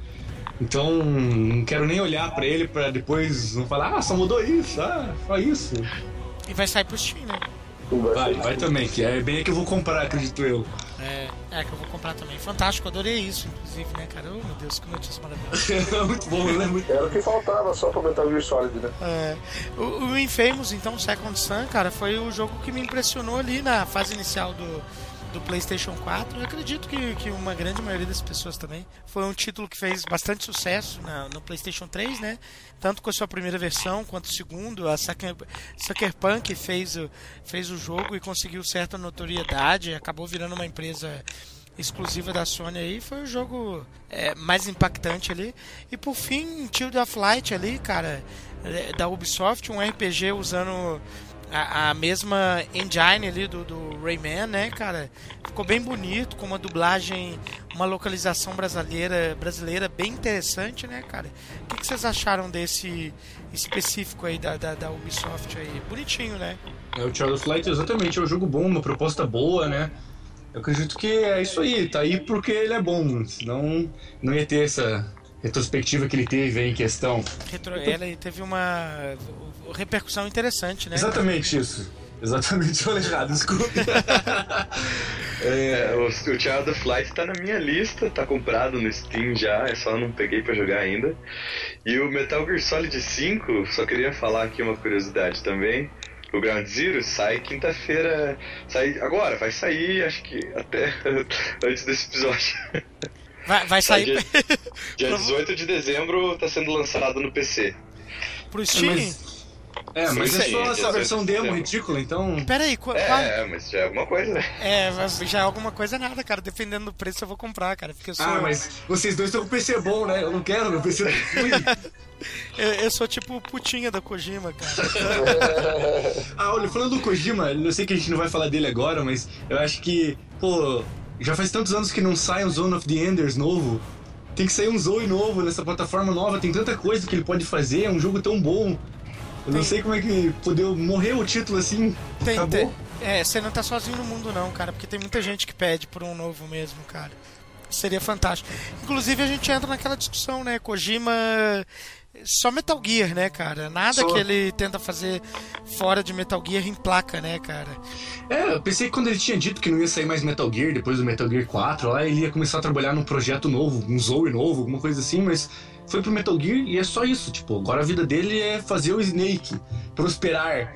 Então, não quero nem olhar pra ele pra depois não falar, ah, só mudou isso, ah, só isso. E vai sair pro Steam, né? Vai Vai, também, que é bem que eu vou comprar, acredito eu. É, é que eu vou comprar também. Fantástico, adorei isso, inclusive, né, cara? Oh, meu Deus, que notícia maravilhosa. Muito bom, né? Muito... Era o que faltava só pra Metal Gear Solid, né? É, o, o Infamous, então, Second Sun, cara, foi o jogo que me impressionou ali na fase inicial do, do PlayStation 4. Eu acredito que, que uma grande maioria das pessoas também. Foi um título que fez bastante sucesso na- no PlayStation 3, né? Tanto com a sua primeira versão quanto o segundo. A Sucker, Sucker Punk fez fez o jogo e conseguiu certa notoriedade. Acabou virando uma empresa exclusiva da Sony aí foi o jogo é, mais impactante ali e por fim Child of Light ali cara é, da Ubisoft um RPG usando a, a mesma engine ali do, do Rayman né cara? Ficou bem bonito com uma dublagem uma localização brasileira brasileira bem interessante né cara? O que, que vocês acharam desse específico aí da, da, da Ubisoft aí? Bonitinho né? É, o Child of Light exatamente é um jogo bom, uma proposta boa, né? Eu acredito que é isso aí, tá aí porque ele é bom, senão não ia ter essa retrospectiva que ele teve aí em questão. Retro, ela teve uma repercussão interessante né Exatamente isso. Exatamente, falei errado, desculpe. É, o, o Child of Light tá na minha lista, tá comprado no Steam já, é só não peguei pra jogar ainda. E o Metal Gear Solid 5, só queria falar aqui uma curiosidade também. O Ground Zero sai quinta-feira. Sai agora, vai sair, acho que até antes desse episódio. Vai, vai Sai sair dia, dia 18 de dezembro tá sendo lançado no PC. pro Steam mas- É, mas Sim, é só sim, essa versão 18 de demo dezembro. ridícula, então. Pera aí, qu- qual- É, mas já é alguma coisa, né? É, mas já é alguma coisa nada, cara. Dependendo do preço eu vou comprar, cara. Porque eu sou. Ah, mas vocês dois estão com PC bom, né? Eu não quero, meu PC ruim. eu, eu sou tipo putinha da Kojima, cara. Ah, olha, falando do Kojima, eu sei que a gente não vai falar dele agora, mas eu acho que, pô, já faz tantos anos que não sai um Zone of the Enders novo. Tem que sair um Zoe novo nessa plataforma nova, tem tanta coisa que ele pode fazer, é um jogo tão bom. Eu não Tem- sei como é que podeu morrer o título assim. Tem, acabou. tem- é, você não tá sozinho no mundo, não, cara. Porque tem muita gente que pede por um novo mesmo, cara. Seria fantástico. Inclusive a gente entra naquela discussão, né? Kojima. Só Metal Gear, né, cara? Nada Só. que ele tenta fazer fora de Metal Gear em placa, né, cara? É, eu pensei que quando ele tinha dito que não ia sair mais Metal Gear depois do Metal Gear 4, lá ele ia começar a trabalhar num projeto novo, um Zoe novo, alguma coisa assim, mas foi pro Metal Gear e é só isso, tipo, agora a vida dele é fazer o Snake prosperar.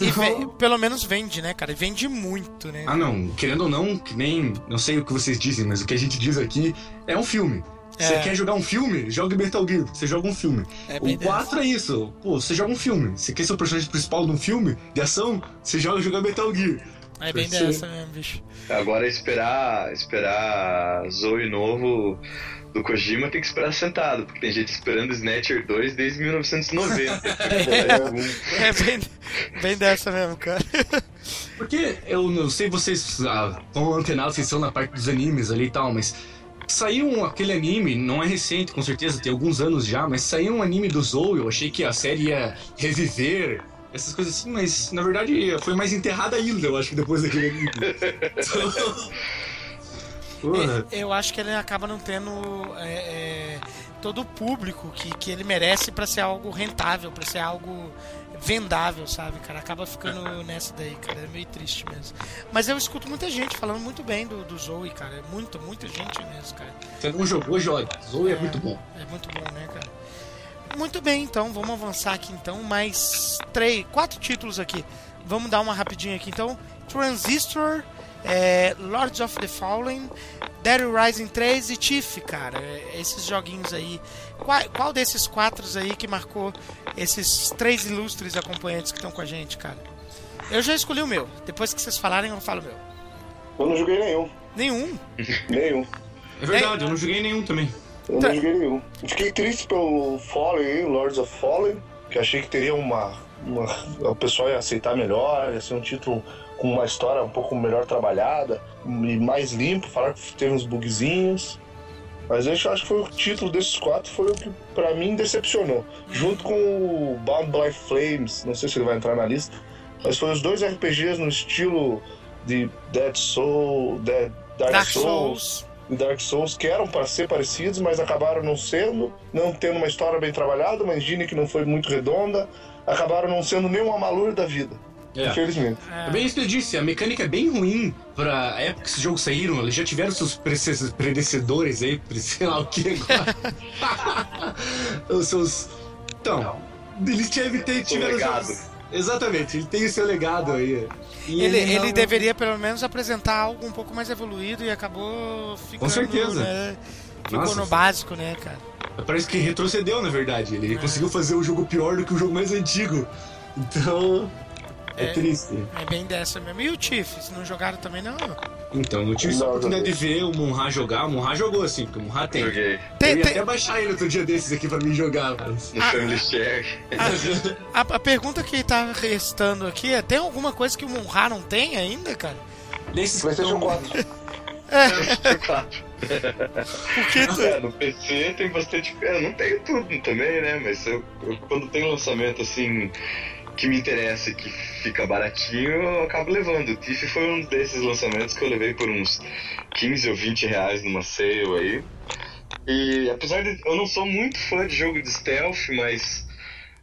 E Então- ve- pelo menos vende, né, cara? E vende muito, né? Ah, não, querendo ou não, que nem. Não sei o que vocês dizem, mas o que a gente diz aqui é um filme. Você É. quer jogar um filme? Joga Metal Gear, você joga um filme. É o 4 é isso. Pô, você joga um filme. Você quer ser o personagem principal de um filme de ação? Você joga jogar Metal Gear. É bem Sim. dessa mesmo, bicho. Agora esperar, esperar Zoe novo do Kojima tem que esperar sentado, porque tem gente esperando Snatcher 2 desde 1990. É bem, bem dessa mesmo, cara. Porque eu não sei vocês ah, estão antenados, vocês são na parte dos animes ali e tal, mas saiu um- aquele anime, não é recente, com certeza, tem alguns anos já, mas saiu um anime do Zoe, eu achei que a série ia reviver, essas coisas assim, mas na verdade foi mais enterrada ainda, eu acho que depois daquele anime. Então, Porra. É, Eu acho que ele acaba não tendo é, é, todo o público que, que ele merece pra ser algo rentável, pra ser algo vendável, sabe, cara? Acaba ficando nessa daí, cara. É meio triste mesmo. Mas eu escuto muita gente falando muito bem do, do Zoe, cara. Muita, muita gente mesmo, cara. Você não jogou, joga. Zoe é muito bom. É muito bom, né, cara? Muito bem, então, vamos avançar aqui então. Mais três, quatro títulos aqui. Vamos dar uma rapidinha aqui então. Transistor é, Lords of the Fallen, Dead Rising 3 e Tiff, cara. É, Esses joguinhos aí. Qual, qual desses quatro aí que marcou esses três ilustres acompanhantes que estão com a gente, cara? Eu já escolhi o meu. Depois que vocês falarem, eu falo o meu. Eu não joguei nenhum. Nenhum. Nenhum. É verdade, eu não joguei nenhum também. Eu Tá. não joguei nenhum. Fiquei triste pelo Fallen Lords of Fallen, que achei que teria uma, uma. O pessoal ia aceitar melhor, ia ser um título com uma história um pouco melhor trabalhada e mais limpo. Falaram que teve uns bugzinhos. Mas eu acho que foi o título desses quatro foi o que pra mim decepcionou. Junto com o Bound by Flames, não sei se ele vai entrar na lista, mas foi os dois RPGs no estilo de Dead Soul, Dead, Dark, Dark Souls, Souls. e Dark Souls que eram para ser parecidos, mas acabaram não sendo, não tendo uma história bem trabalhada, uma engine que não foi muito redonda, acabaram não sendo nem uma malura da vida. É. Infelizmente. É bem isso que eu disse, a mecânica é bem ruim pra época que esses jogos saíram, eles já tiveram seus predecessores aí, sei lá o que agora. Os seus. Então, eles tiveram, ter- tiveram legado. seus- Exatamente, ele tem o seu legado aí. E Ele, não- ele deveria pelo menos apresentar algo um pouco mais evoluído e acabou ficando. certeza. Né? Ficou Nossa. no básico, né, cara? Parece que retrocedeu, na verdade. Ele conseguiu fazer o jogo pior do que o jogo mais antigo. Então. É, É. triste. É bem dessa mesmo. E o Tiff? Se não jogaram também, não? Então, eu tive só a Não, oportunidade de ver o Monra jogar. O Monra jogou assim, porque o Monra tem. Joguei Tem- eu ia tem- até baixar ele outro dia desses aqui pra mim jogar, mas. no Family Share. A, a pergunta que tá restando aqui é: tem alguma coisa que o Monra não tem ainda, cara? Desses que PlayStation tão- 4. Porque tu- É, no PC tem bastante. Eu não tenho tudo também, né? Mas eu, eu- quando tem lançamento assim que me interessa e que fica baratinho, eu acabo levando. O Tiff foi um desses lançamentos que eu levei por uns 15 ou 20 reais numa sale aí. E apesar de eu não sou muito fã de jogo de stealth, mas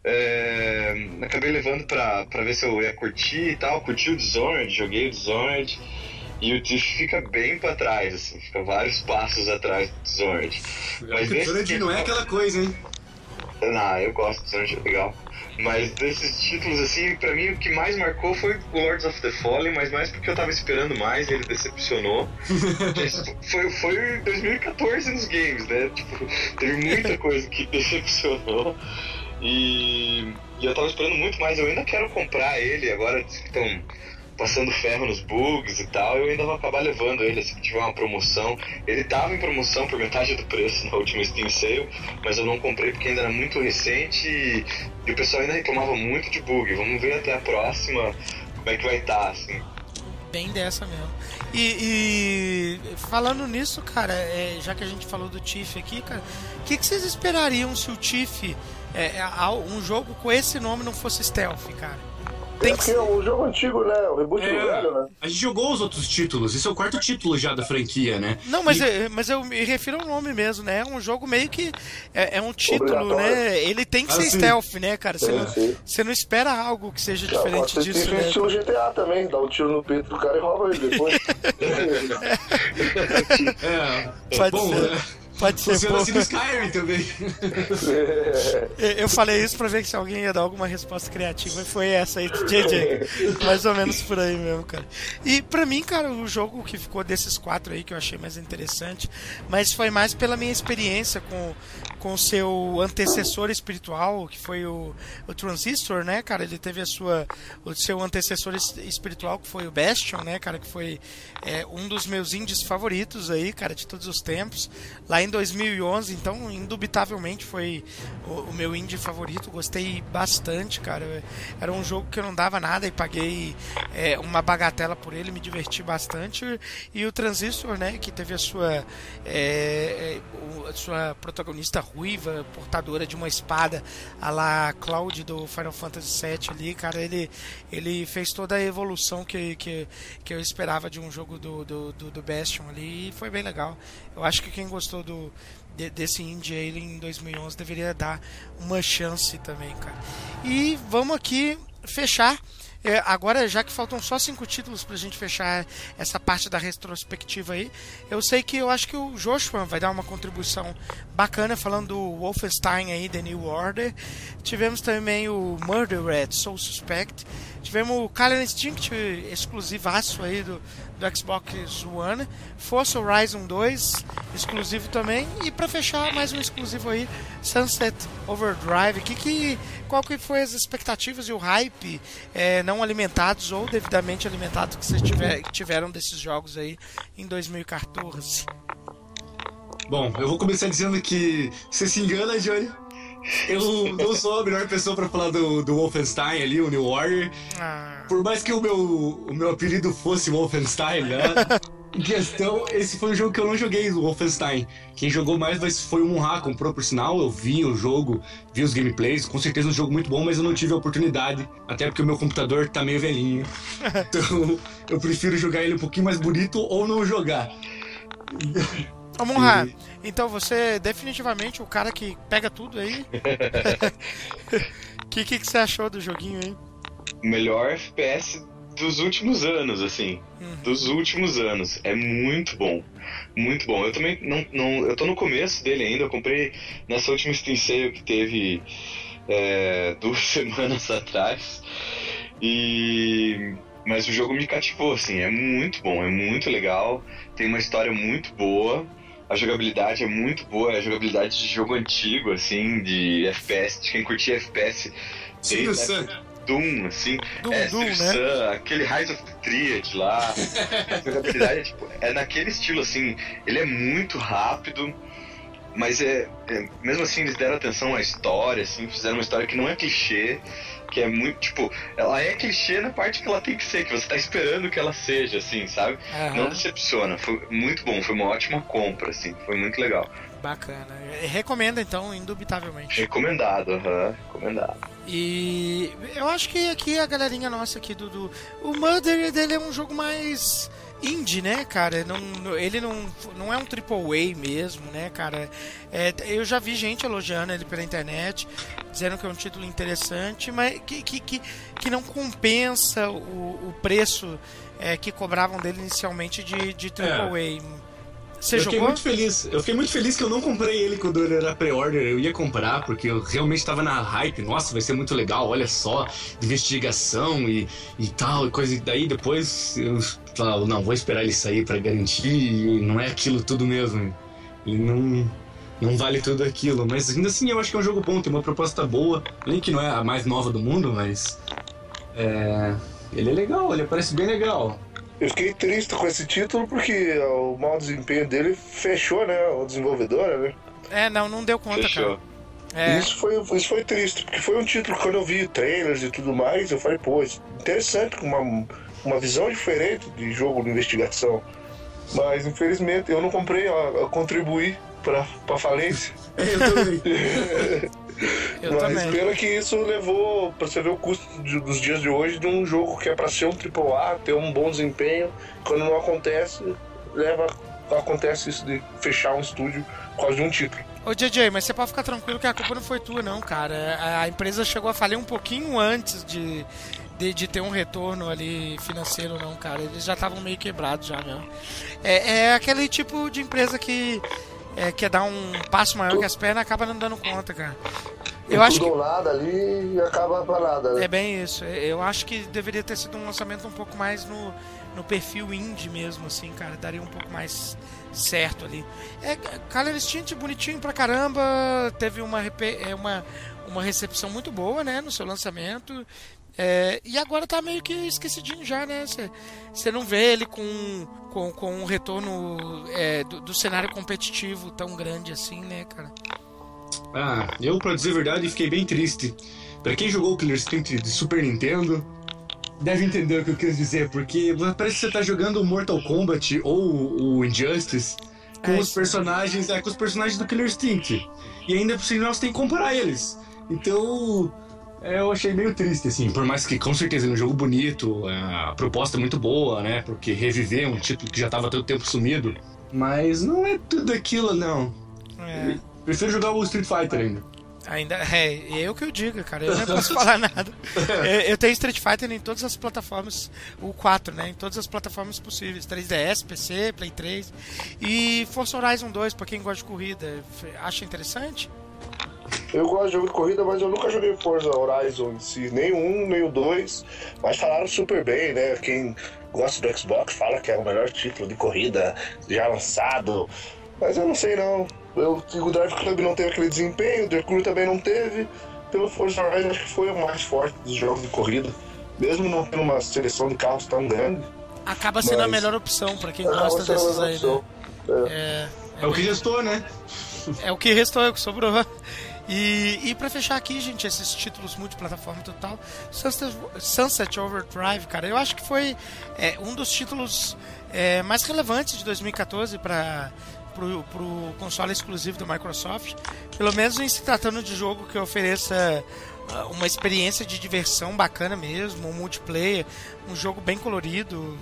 é, acabei levando pra, pra ver se eu ia curtir e tal. Curti o Dishonored, joguei o Dishonored. E o Tiff fica bem pra trás, assim, fica vários passos atrás do Dishonored. Mas Dishonored não é aquela coisa, hein? Não, eu gosto do Dishonored, é legal. Mas desses títulos, assim, pra mim o que mais marcou foi Lords of the Fallen, mas mais porque eu tava esperando mais e ele decepcionou. Foi, foi 2014 nos games, né? Tipo, teve muita coisa que decepcionou. E, e eu tava esperando muito mais. Eu ainda quero comprar ele, agora estão passando ferro nos bugs e tal. Eu ainda vou acabar levando ele se tiver uma promoção. Ele tava em promoção por metade do preço na última Steam Sale, mas eu não comprei porque ainda era muito recente e, e o pessoal ainda reclamava muito de bug. Vamos ver até a próxima como é que vai estar, assim. Bem dessa mesmo. E, e falando nisso, cara, é, já que a gente falou do Tiff aqui, cara, o que, que vocês esperariam se o Tiff, é, é, um jogo com esse nome não fosse stealth, cara? É Tem que é um jogo antigo, né? O reboot do velho, né? A gente jogou os outros títulos, esse é o quarto título já da franquia, né? Não, mas, E- é- mas eu me refiro ao nome mesmo, né? É um jogo meio que. É, é um título, né? Ele tem que Ah, ser sim. stealth, né, cara? Você não, você não espera algo que seja Já diferente disso, estilo- né? estilo GTA também, dá um tiro no peito do cara e rouba ele depois. É, Pode bom, ser. né? Pode ser Funciona bom. assim no Skyrim também. Eu falei isso pra ver se alguém ia dar alguma resposta criativa e foi essa aí do JJ. Mais ou menos por aí mesmo, cara. E pra mim, cara, o jogo que ficou desses quatro aí que eu achei mais interessante, mas foi mais pela minha experiência com com o seu antecessor espiritual, que foi o, o Transistor, né, cara? Ele teve a sua o seu antecessor es- espiritual, que foi o Bastion, né, cara, que foi é, um dos meus indies favoritos aí, cara, de todos os tempos, lá em 2011, então indubitavelmente foi o, o meu indie favorito, gostei bastante, cara. Era um jogo que eu não dava nada e paguei é, uma bagatela por ele, me diverti bastante. E o Transistor, né, que teve a sua é, é, a sua protagonista ruiva, portadora de uma espada, a la Cloud do Final Fantasy VII ali, cara, ele, ele fez toda a evolução que, que, que eu esperava de um jogo do, do, do, do Bastion ali e foi bem legal. Eu acho que quem gostou do, de- desse Indie aí em 2011 deveria dar uma chance também, cara. E vamos aqui fechar. É, agora, já que faltam só cinco títulos pra gente fechar essa parte da retrospectiva aí. Eu sei que eu acho que o Joshua vai dar uma contribuição bacana falando do Wolfenstein aí, The New Order. Tivemos também o Murdered Soul Suspect. Tivemos o Killer Instinct exclusivaço aí do, do Xbox One. Forza Horizon 2, exclusivo também. E para fechar, mais um exclusivo aí, Sunset Overdrive. Que, que, qual que foi as expectativas e o hype é, não alimentados ou devidamente alimentados que vocês tiver, tiveram desses jogos aí em 2014? Bom, eu vou começar dizendo que você se engana, Johnny. Eu não sou a melhor pessoa pra falar do, do Wolfenstein ali, o New Order. Ah, Por mais que o meu, o meu apelido fosse Wolfenstein, né? Em questão, esse foi um jogo que eu não joguei, o Wolfenstein. Quem jogou mais foi o Munha, comprou por sinal. Eu vi o jogo, vi os gameplays. Com certeza um jogo muito bom, mas eu não tive a oportunidade. Até porque o meu computador tá meio velhinho. Então eu prefiro jogar ele um pouquinho mais bonito ou não jogar. Ô, Monra, então você é definitivamente o cara que pega tudo aí. O que, que, que você achou do joguinho aí? O melhor FPS dos últimos anos, assim. Dos últimos anos. É muito bom. Muito bom. Eu também não, não. Eu tô no começo dele ainda. Eu comprei nessa última Steam Sale que teve é, duas semanas atrás. E. Mas o jogo me cativou, assim. É muito bom, é muito legal. Tem uma história muito boa. A jogabilidade é muito boa, é a jogabilidade de jogo antigo, assim, de FPS, de quem curtia FPS. Silvio do Doom, assim. Doom, é, Doom, né? Sam, aquele Rise of the Triad lá. a jogabilidade é, tipo, é naquele estilo, assim. Ele é muito rápido, mas é, é- Mesmo assim, eles deram atenção à história, assim, fizeram uma história que não é clichê. Que é muito, tipo, ela é clichê na parte que ela tem que ser, que você tá esperando que ela seja, assim, sabe? Aham. Não decepciona. Foi muito bom, foi uma ótima compra, assim, foi muito legal. Bacana. Recomenda então, indubitavelmente. Recomendado, aham, recomendado. E eu acho que aqui a galerinha nossa aqui do, do o Murder dele é um jogo mais indie, né, cara? Não, ele não, não é um triple A mesmo, né, cara? É, eu já vi gente elogiando ele pela internet, dizendo que é um título interessante, mas que, que, que, que não compensa o, o preço é, que cobravam dele inicialmente de, de triple A. Você eu fiquei jogou? muito feliz. Eu fiquei muito feliz que eu não comprei ele quando ele era pré-order. Eu ia comprar porque eu realmente tava na hype. Nossa, vai ser muito legal. Olha só, investigação e, e tal, e coisa. E daí depois eu falo, não, vou esperar ele sair pra garantir. E não é aquilo tudo mesmo. E não. Não vale tudo aquilo, mas ainda assim eu acho que é um jogo bom, tem uma proposta boa. Nem que não é a mais nova do mundo, mas. É. Ele é legal, ele parece bem legal. Eu fiquei triste com esse título porque o mau desempenho dele fechou, né? O desenvolvedora, né? É, não, não deu conta, Fechou. cara. É, Isso, foi, isso foi triste, porque foi um título que quando eu vi trailers e tudo mais, eu falei, pô, interessante, com uma, uma visão diferente de jogo de investigação. Mas infelizmente eu não comprei, eu, eu contribuí pra, pra falência. Eu também. eu Mas também. pena que isso levou pra você ver o custo de- dos dias de hoje de um jogo que é pra ser um AAA, ter um bom desempenho. Quando não acontece, leva. Acontece isso de fechar um estúdio por causa de um título. Ô JJ, mas você pode ficar tranquilo que a culpa não foi tua, não, cara. A, a empresa chegou a falir um pouquinho antes de, de, de ter um retorno ali financeiro, não, cara. Eles já estavam meio quebrados já mesmo. É, é aquele tipo de empresa que é, quer dar um passo maior que as pernas acaba não dando conta, cara. Eu acho que. nada ali e acaba pra nada, né? É bem isso. Eu acho que deveria ter sido um lançamento um pouco mais no, no perfil indie mesmo, assim, cara. Daria um pouco mais certo ali. É, Instinct bonitinho pra caramba. Teve uma, é, uma, uma recepção muito boa, né, no seu lançamento. É, e agora tá meio que esquecidinho já, né? Você não vê ele com, com, com um retorno é, do, do cenário competitivo tão grande assim, né, cara? Ah, eu, pra dizer a verdade, fiquei bem triste. Pra quem jogou o Killer Instinct de Super Nintendo, deve entender o que eu quis dizer, porque parece que você tá jogando o Mortal Kombat ou o Injustice com É os personagens, é, com os personagens do Killer Instinct. E ainda por cima você tem que comparar eles. Então, eu achei meio triste, assim, por mais que com certeza é um jogo bonito, é, a proposta é muito boa, né? Porque reviver um título que já tava todo tempo sumido. Mas não é tudo aquilo, não. É. Prefiro jogar o Street Fighter ainda. Ainda é, eu que eu diga, cara. Eu não posso falar nada. Eu, eu, tenho Street Fighter em todas as plataformas, o 4, né? Em todas as plataformas possíveis: 3DS, PC, Play 3. E Forza Horizon 2, pra quem gosta de corrida, acha interessante? Eu gosto de jogo de corrida, mas eu nunca joguei Forza Horizon em si, nem o 1, nem o 2. Mas falaram super bem, né? Quem gosta do Xbox fala que é o melhor título de corrida já lançado. Mas eu não sei não. Eu, o Drive Club não teve aquele desempenho, o The Crew também não teve. Pelo Forza Horizon acho que foi o mais forte dos jogos de corrida. Mesmo não tendo uma seleção de carros tão grande. Acaba sendo mas... a melhor opção para quem gosta desses aí, né? É. É, é, é, o que restou, né? É o que restou, é o que sobrou. E, e para fechar aqui, gente, esses títulos multiplataforma total, Sunset, Sunset Overdrive, cara, eu acho que foi é, um dos títulos é, mais relevantes de 2014 para pro, pro console exclusivo do Microsoft. Pelo menos em se tratando de jogo que ofereça ah, uma experiência de diversão bacana mesmo, um multiplayer, um jogo bem colorido.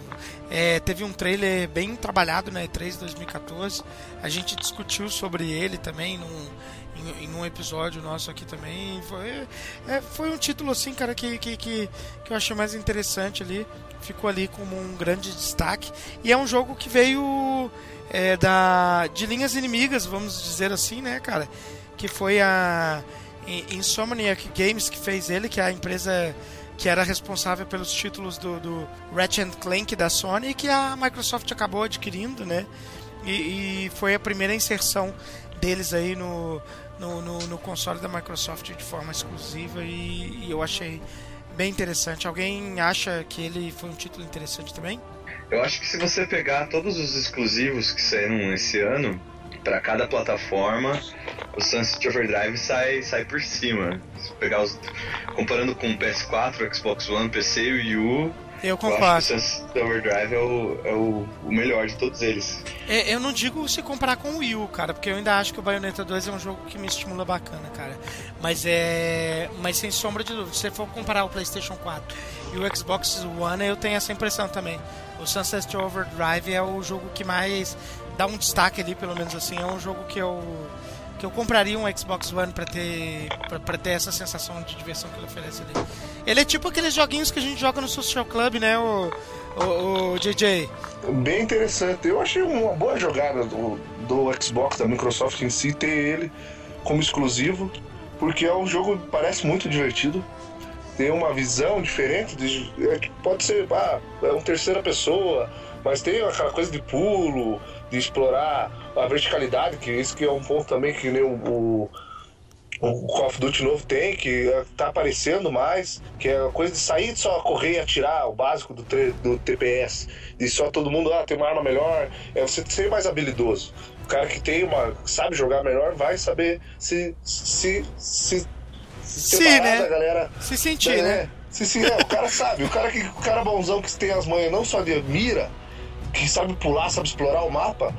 É, teve um trailer bem trabalhado na E3 2014. A gente discutiu sobre ele também num, em, em um episódio nosso aqui também. Foi, é, foi um título assim, cara, que, que, que, que eu achei mais interessante ali. Ficou ali como um grande destaque. E é um jogo que veio é, da, de linhas inimigas, vamos dizer assim, né, cara? Que foi a Insomniac Games que fez ele, que é a empresa que era responsável pelos títulos do, do Ratchet Clank da Sony, que a Microsoft acabou adquirindo, né? E, e foi a primeira inserção deles aí no, no, no, no, console da Microsoft de forma exclusiva e, e eu achei bem interessante. Alguém acha que ele foi um título interessante também? Eu acho que se você pegar todos os exclusivos que saíram esse ano, para cada plataforma, o Sunset Overdrive sai, sai por cima. Se pegar os. Comparando com o PS4, Xbox One, PC e Wii U, eu concordo. Eu acho que o Overdrive é, o, é o, o melhor de todos eles. É, eu não digo se comparar com o Wii U, cara, porque eu ainda acho que o Bayonetta 2 é um jogo que me estimula bacana, cara. Mas é. Mas sem sombra de dúvida, se você for comparar o PlayStation 4 e o Xbox One, eu tenho essa impressão também. O Sunset Overdrive é o jogo que mais dá um destaque ali, pelo menos assim. É um jogo que eu que eu compraria um Xbox One para ter para ter essa sensação de diversão que ele oferece ali. Ele é tipo aqueles joguinhos que a gente joga no Social Club, né, o, o, o JJ? Bem interessante. Eu achei uma boa jogada do, do Xbox, da Microsoft em si, ter ele como exclusivo, porque é um jogo que parece muito divertido. Tem uma visão diferente, de, é, pode ser ah, é uma terceira pessoa, mas tem aquela coisa de pulo, de explorar a verticalidade, que isso que é um ponto também que nem o, o, o Call of Duty novo tem, que tá aparecendo mais, que é a coisa de sair de só correr e atirar, o básico do, do TPS, e só todo mundo, ah, tem uma arma melhor, é você ser mais habilidoso. O cara que tem uma, sabe jogar melhor, vai saber se, se, se, se né? galera. Se sentir, né? né? Se, se, é, o cara sabe, o cara, que, o cara bonzão que tem as manhas não só de mira, que sabe pular, sabe explorar o mapa,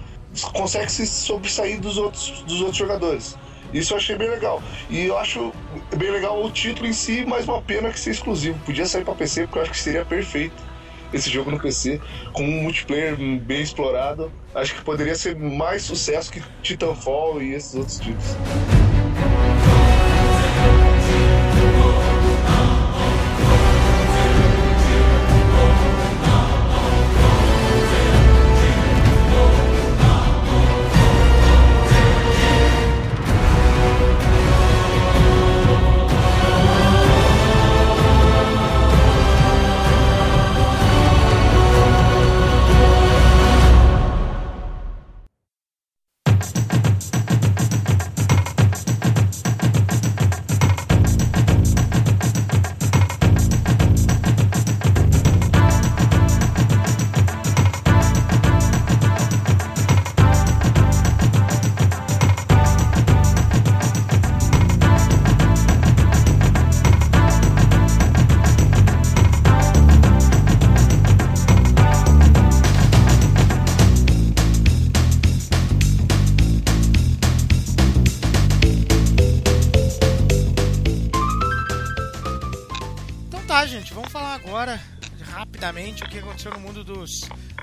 consegue se sobressair dos outros, dos outros jogadores. Isso eu achei bem legal. E eu acho bem legal o título em si, mas uma pena que seja exclusivo. Podia sair para PC, porque eu acho que seria perfeito esse jogo no PC, com um multiplayer bem explorado. Acho que poderia ser mais sucesso que Titanfall e esses outros títulos.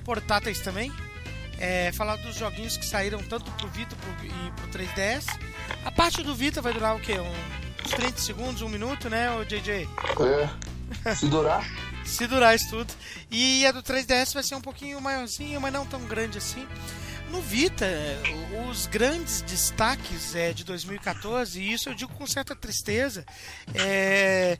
Portáteis também. é, falar dos joguinhos que saíram tanto pro Vita pro, e pro 3DS. A parte do Vita vai durar o quê? Um, uns 30 segundos, um minuto, né, o JJ? É. Se durar. Se durar isso tudo. E a do 3DS vai ser um pouquinho maiorzinho, mas não tão grande assim. No Vita, os grandes destaques é, de 2014, e isso eu digo com certa tristeza, é,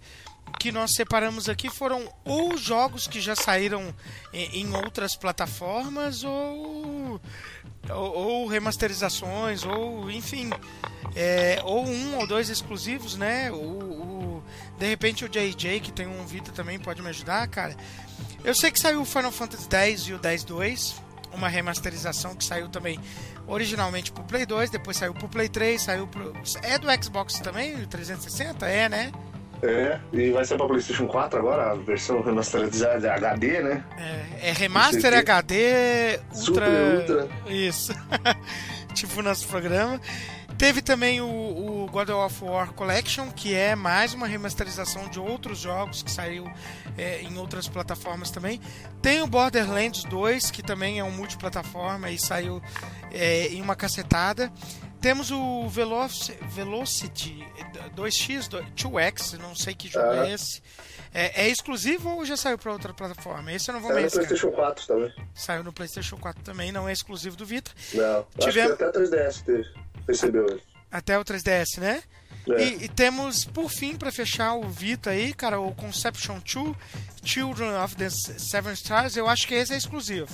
que nós separamos aqui foram ou jogos que já saíram em, outras plataformas ou, ou, ou, remasterizações, ou enfim, é, ou um ou dois exclusivos, né? O, o, de repente o JJ, que tem um Vita também, pode me ajudar, cara. Eu sei que saiu o Final Fantasy X e o 10-2, uma remasterização que saiu também originalmente pro Play 2, depois saiu pro Play 3, saiu pro. É do Xbox também, o 360? É, né? É, e vai ser pra PlayStation 4 agora, a versão remasterizada HD, né? É, é remaster HD Ultra. Super Ultra. Isso. tipo nosso programa. Teve também o, o, God of War Collection, que é mais uma remasterização de outros jogos que saiu é, em outras plataformas também. Tem o Borderlands 2, que também é um multiplataforma e saiu é, em uma cacetada. Temos o Veloci Velocity 2X, 2X, não sei que jogo é, é esse. É, é, exclusivo ou já saiu para outra plataforma? Esse eu não vou Saiu no PlayStation 4 também. Saiu no PlayStation 4 também, não é exclusivo do Vita. Não, Tivemos... até 3DS teve. Recebeu. Até o 3DS, né? É. E, e, temos, por fim, para fechar o Vita aí, cara, o Conception 2, Children of the Seven Stars, eu acho que esse é exclusivo.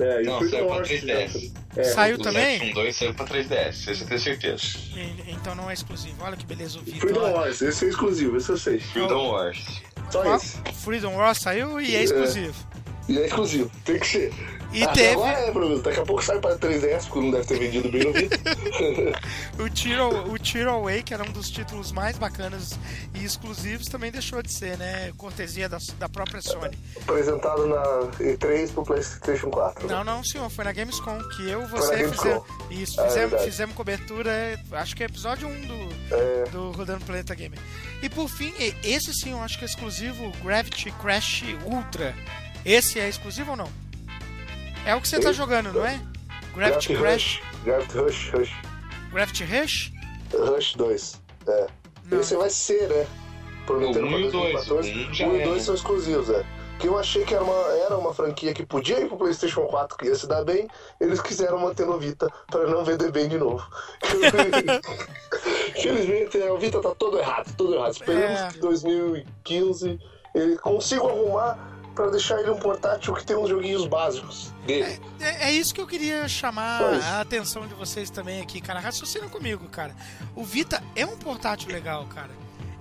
É, não, saiu pra 3DS. É. Saiu o também? O 2 saiu pra 3DS, isso eu tenho certeza. E, então não é exclusivo. Olha que beleza o Vita. Freedom Wars, esse é exclusivo, esse eu sei. Freedom Wars. Só esse. Freedom Wars saiu e é exclusivo. E é exclusivo, tem que ser. E Até teve. Agora é, Bruno. Daqui a pouco sai para 3DS, porque não deve ter vendido bem no Vita. o, Tiro, o Tiro Away, que era um dos títulos mais bacanas e exclusivos, também deixou de ser, né? Cortesia da, da própria Sony. Apresentado na E3 pro PlayStation 4. Né? Não, não, senhor. Foi na Gamescom que eu e você fizemos. Isso, fizemos, é fizemos cobertura. Acho que é episódio 1 do, é. do Rodando Planeta Gamer. E por fim, esse sim eu acho que é exclusivo Gravity Crash Ultra. Esse é exclusivo ou não? É o que você tá jogando, não é? Gravity, Crash? Gravity Rush, Rush. Gravity Rush? Rush 2, é. Não. Esse vai ser, né? Prometendo para 2014. 1 e 2 são exclusivos, é. Que eu achei que era uma, era uma franquia que podia ir pro PlayStation 4, que ia se dar bem, eles quiseram manter no Vita para não vender bem de novo. Infelizmente, o Vita tá todo errado, todo errado. Esperamos é. que 2015 ele consiga arrumar para deixar ele um portátil que tem uns joguinhos básicos dele. É, é, é isso que eu queria chamar a atenção de vocês também aqui, cara. Raciocina comigo, cara. O Vita é um portátil legal, cara.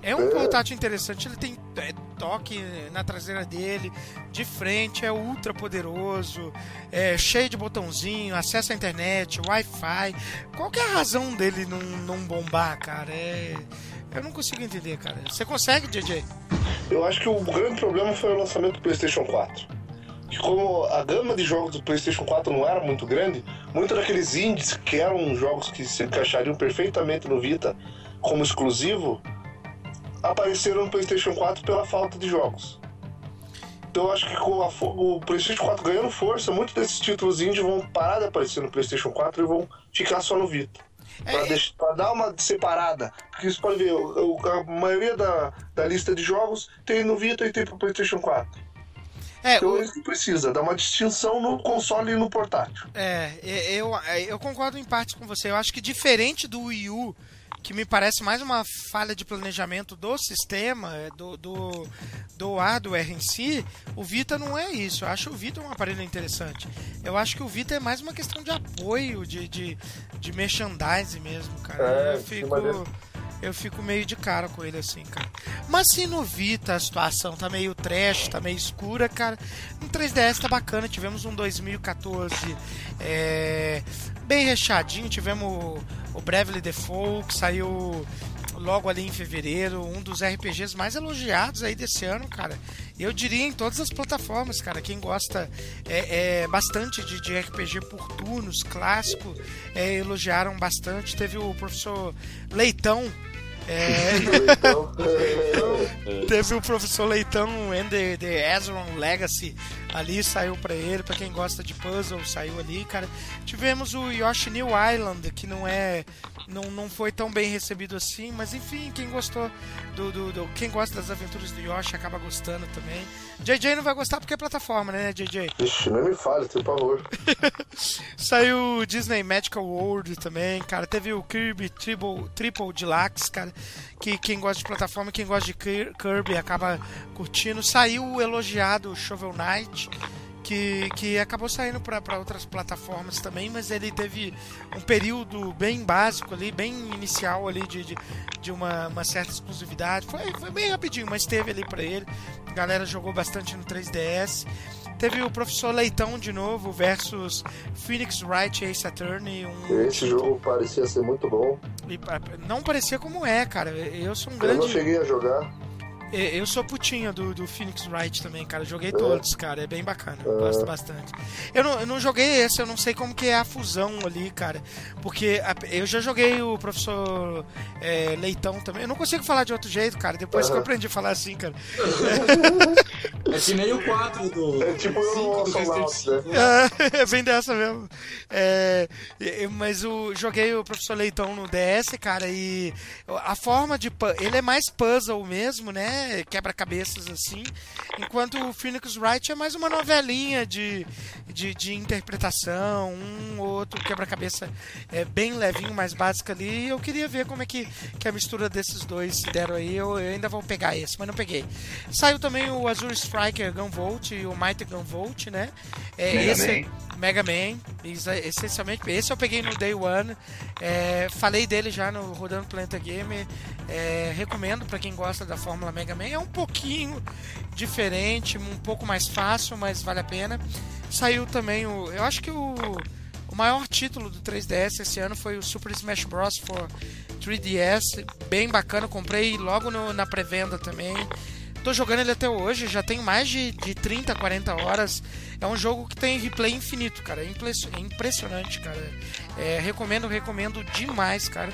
É um é. portátil interessante, ele tem é, toque na traseira dele, de frente, é ultra poderoso, é cheio de botãozinho, acesso à internet, Wi-Fi. Qual é a razão dele não, não bombar, cara? É... Eu não consigo entender, cara. Você consegue, DJ? Eu acho que o grande problema foi o lançamento do PlayStation 4. Que como a gama de jogos do PlayStation 4 não era muito grande, muitos daqueles indies que eram jogos que se encaixariam perfeitamente no Vita como exclusivo, apareceram no PlayStation 4 pela falta de jogos. Então eu acho que com a, o PlayStation 4 ganhando força, muitos desses títulos indie vão parar de aparecer no PlayStation 4 e vão ficar só no Vita. Pra, é, deixar, pra, dar uma separada. Porque você pode ver, a maioria da, da lista de jogos tem no Vita e tem pro PlayStation 4. É, então o... isso precisa, dar uma distinção no console e no portátil. É, eu, eu concordo em parte com você. Eu acho que diferente do Wii U, que me parece mais uma falha de planejamento do sistema, é, do, do, do hardware em si, o Vita não é isso. Eu acho o Vita um aparelho interessante. Eu acho que o Vita é mais uma questão de apoio, de, de, de merchandising mesmo, cara. É, eu fico. Eu fico meio de cara com ele assim, cara. Mas se no Vita a situação tá meio trash, tá meio escura, cara, no 3DS tá bacana. Tivemos um 2014 é, bem recheadinho. Tivemos o Bravely Default, que saiu logo ali em fevereiro, um dos RPGs mais elogiados aí desse ano, cara. Eu diria em todas as plataformas, cara. Quem gosta é, é bastante de, de, RPG por turnos, clássico, é, elogiaram bastante. Teve o professor Leitão. É... Teve o professor Leitão and the, the Ezron Legacy ali saiu para ele, para quem gosta de puzzle, saiu ali, cara. Tivemos o Yoshi New Island, que não é não, não foi tão bem recebido assim, mas enfim, quem gostou do, do, do quem gosta das aventuras do Yoshi acaba gostando também. JJ não vai gostar porque é plataforma, né, JJ? Ixi, não me fale, por favor. Saiu o Disney Magical World também, cara. Teve o Kirby Triple, Triple Deluxe, cara. Que quem gosta de plataforma, quem gosta de Kirby acaba curtindo. Saiu o elogiado Shovel Knight que, que acabou saindo para outras plataformas também, mas ele teve um período bem básico ali, bem inicial ali de, de, de uma, uma, certa exclusividade. Foi, foi bem rapidinho, mas teve ali para ele. A galera jogou bastante no 3DS. Teve o Professor Leitão de novo versus Phoenix Wright Ace Attorney. Um Esse jogo parecia ser muito bom. E, não parecia como é, cara. Eu sou um grande. Eu não cheguei a jogar. Eu sou putinha do, do Phoenix Wright também, cara. Joguei todos, cara. É bem bacana. Gosto bastante. Eu não, eu não joguei esse, eu não sei como que é a fusão ali, cara. Porque a, eu já joguei o professor é, Leitão também. Eu não consigo falar de outro jeito, cara. Depois uhum. que eu aprendi a falar assim, cara. é que nem o 4 do. É tipo o do né? É, bem dessa mesmo. É, mas o, joguei o professor Leitão no DS, cara, e a forma de. Ele é mais puzzle mesmo, né? Quebra-cabeças assim. Enquanto o Phoenix Wright é mais uma novelinha de, de, de interpretação, um ou outro quebra-cabeça é, bem levinho, mais básico ali. E eu queria ver como é que, que a mistura desses dois se deram aí. Eu, eu, ainda vou pegar esse, mas não peguei. Saiu também o Azure Striker Gunvolt e o Mighty Gunvolt, né? É, Mega esse, Man. Mega Man, essencialmente. Esse eu peguei no Day One. É, falei dele já no Rodando Planeta Game. É, recomendo para quem gosta da Fórmula Mega Man. É um pouquinho diferente, um pouco mais fácil, mas vale a pena. Saiu também o. Eu acho que o, o maior título do 3DS esse ano foi o Super Smash Bros. for 3DS. Bem bacana, comprei logo no, na pré-venda também. Tô jogando ele até hoje, já tem mais de, de 30, 40 horas. É um jogo que tem replay infinito, cara. É impressionante, cara. É, recomendo, recomendo demais, cara.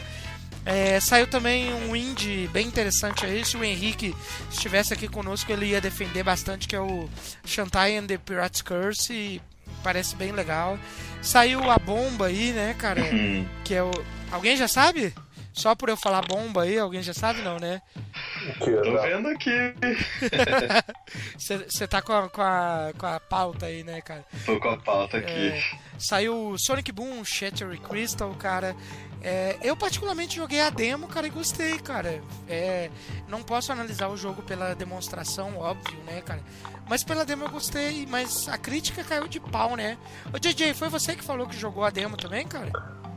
É, saiu também um indie bem interessante aí. Se o Henrique estivesse aqui conosco, ele ia defender bastante, que é o Shantai and the Pirate's Curse. E parece bem legal. Saiu a bomba aí, né, cara? Uhum. Que é o. Alguém já sabe? Só por eu falar bomba aí, alguém já sabe não, né? Tô vendo aqui. Você tá com a, com, a, com a pauta aí, né, cara? Tô com a pauta aqui. É, saiu Sonic Boom, Shattered Crystal, cara. É, eu particularmente joguei a demo, cara, e gostei, cara. É, não posso analisar o jogo pela demonstração, óbvio, né, cara? Mas pela demo eu gostei, mas a crítica caiu de pau, né? Ô JJ, foi você que falou que jogou a demo também, cara?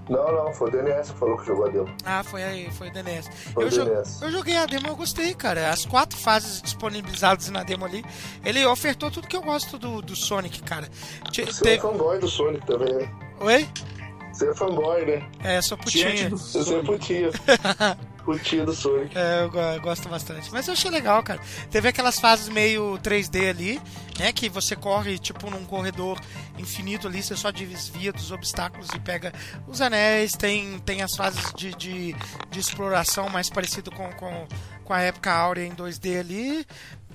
Não, não, foi o DNS que falou que jogou a demo. Ah, foi aí, foi o DNS. Foi eu, o DNS. eu joguei a demo, eu gostei, cara. As quatro fases disponibilizadas na demo ali, ele ofertou tudo que eu gosto do, do Sonic, cara. Você Te... é fanboy do Sonic também, né? Oi? Você é fanboy, né? É, sou putinha. Você é putinha. putinha do Sonic. É, eu gosto bastante. Mas eu achei legal, cara. Teve aquelas fases meio 3D ali, né? Que você corre, tipo, num corredor infinito ali, você só desvia dos obstáculos e pega os anéis. Tem, tem as fases de, de, de exploração mais parecido com, com, com a época áurea em 2D ali.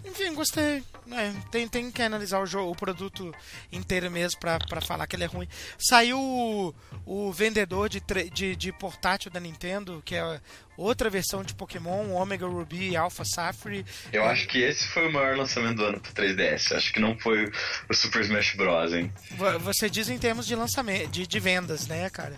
Enfim, gostei. É, tem, tem que analisar o, jogo, o produto inteiro mesmo pra, pra falar que ele é ruim. Saiu o, o vendedor de, de, de, portátil da Nintendo, que é outra versão de Pokémon, Omega Ruby e Alpha Safari. Eu acho que esse foi o maior lançamento do ano pro 3DS. Acho que não foi o Super Smash Bros, hein? Você diz em termos de lançamento, de, de vendas, né, cara?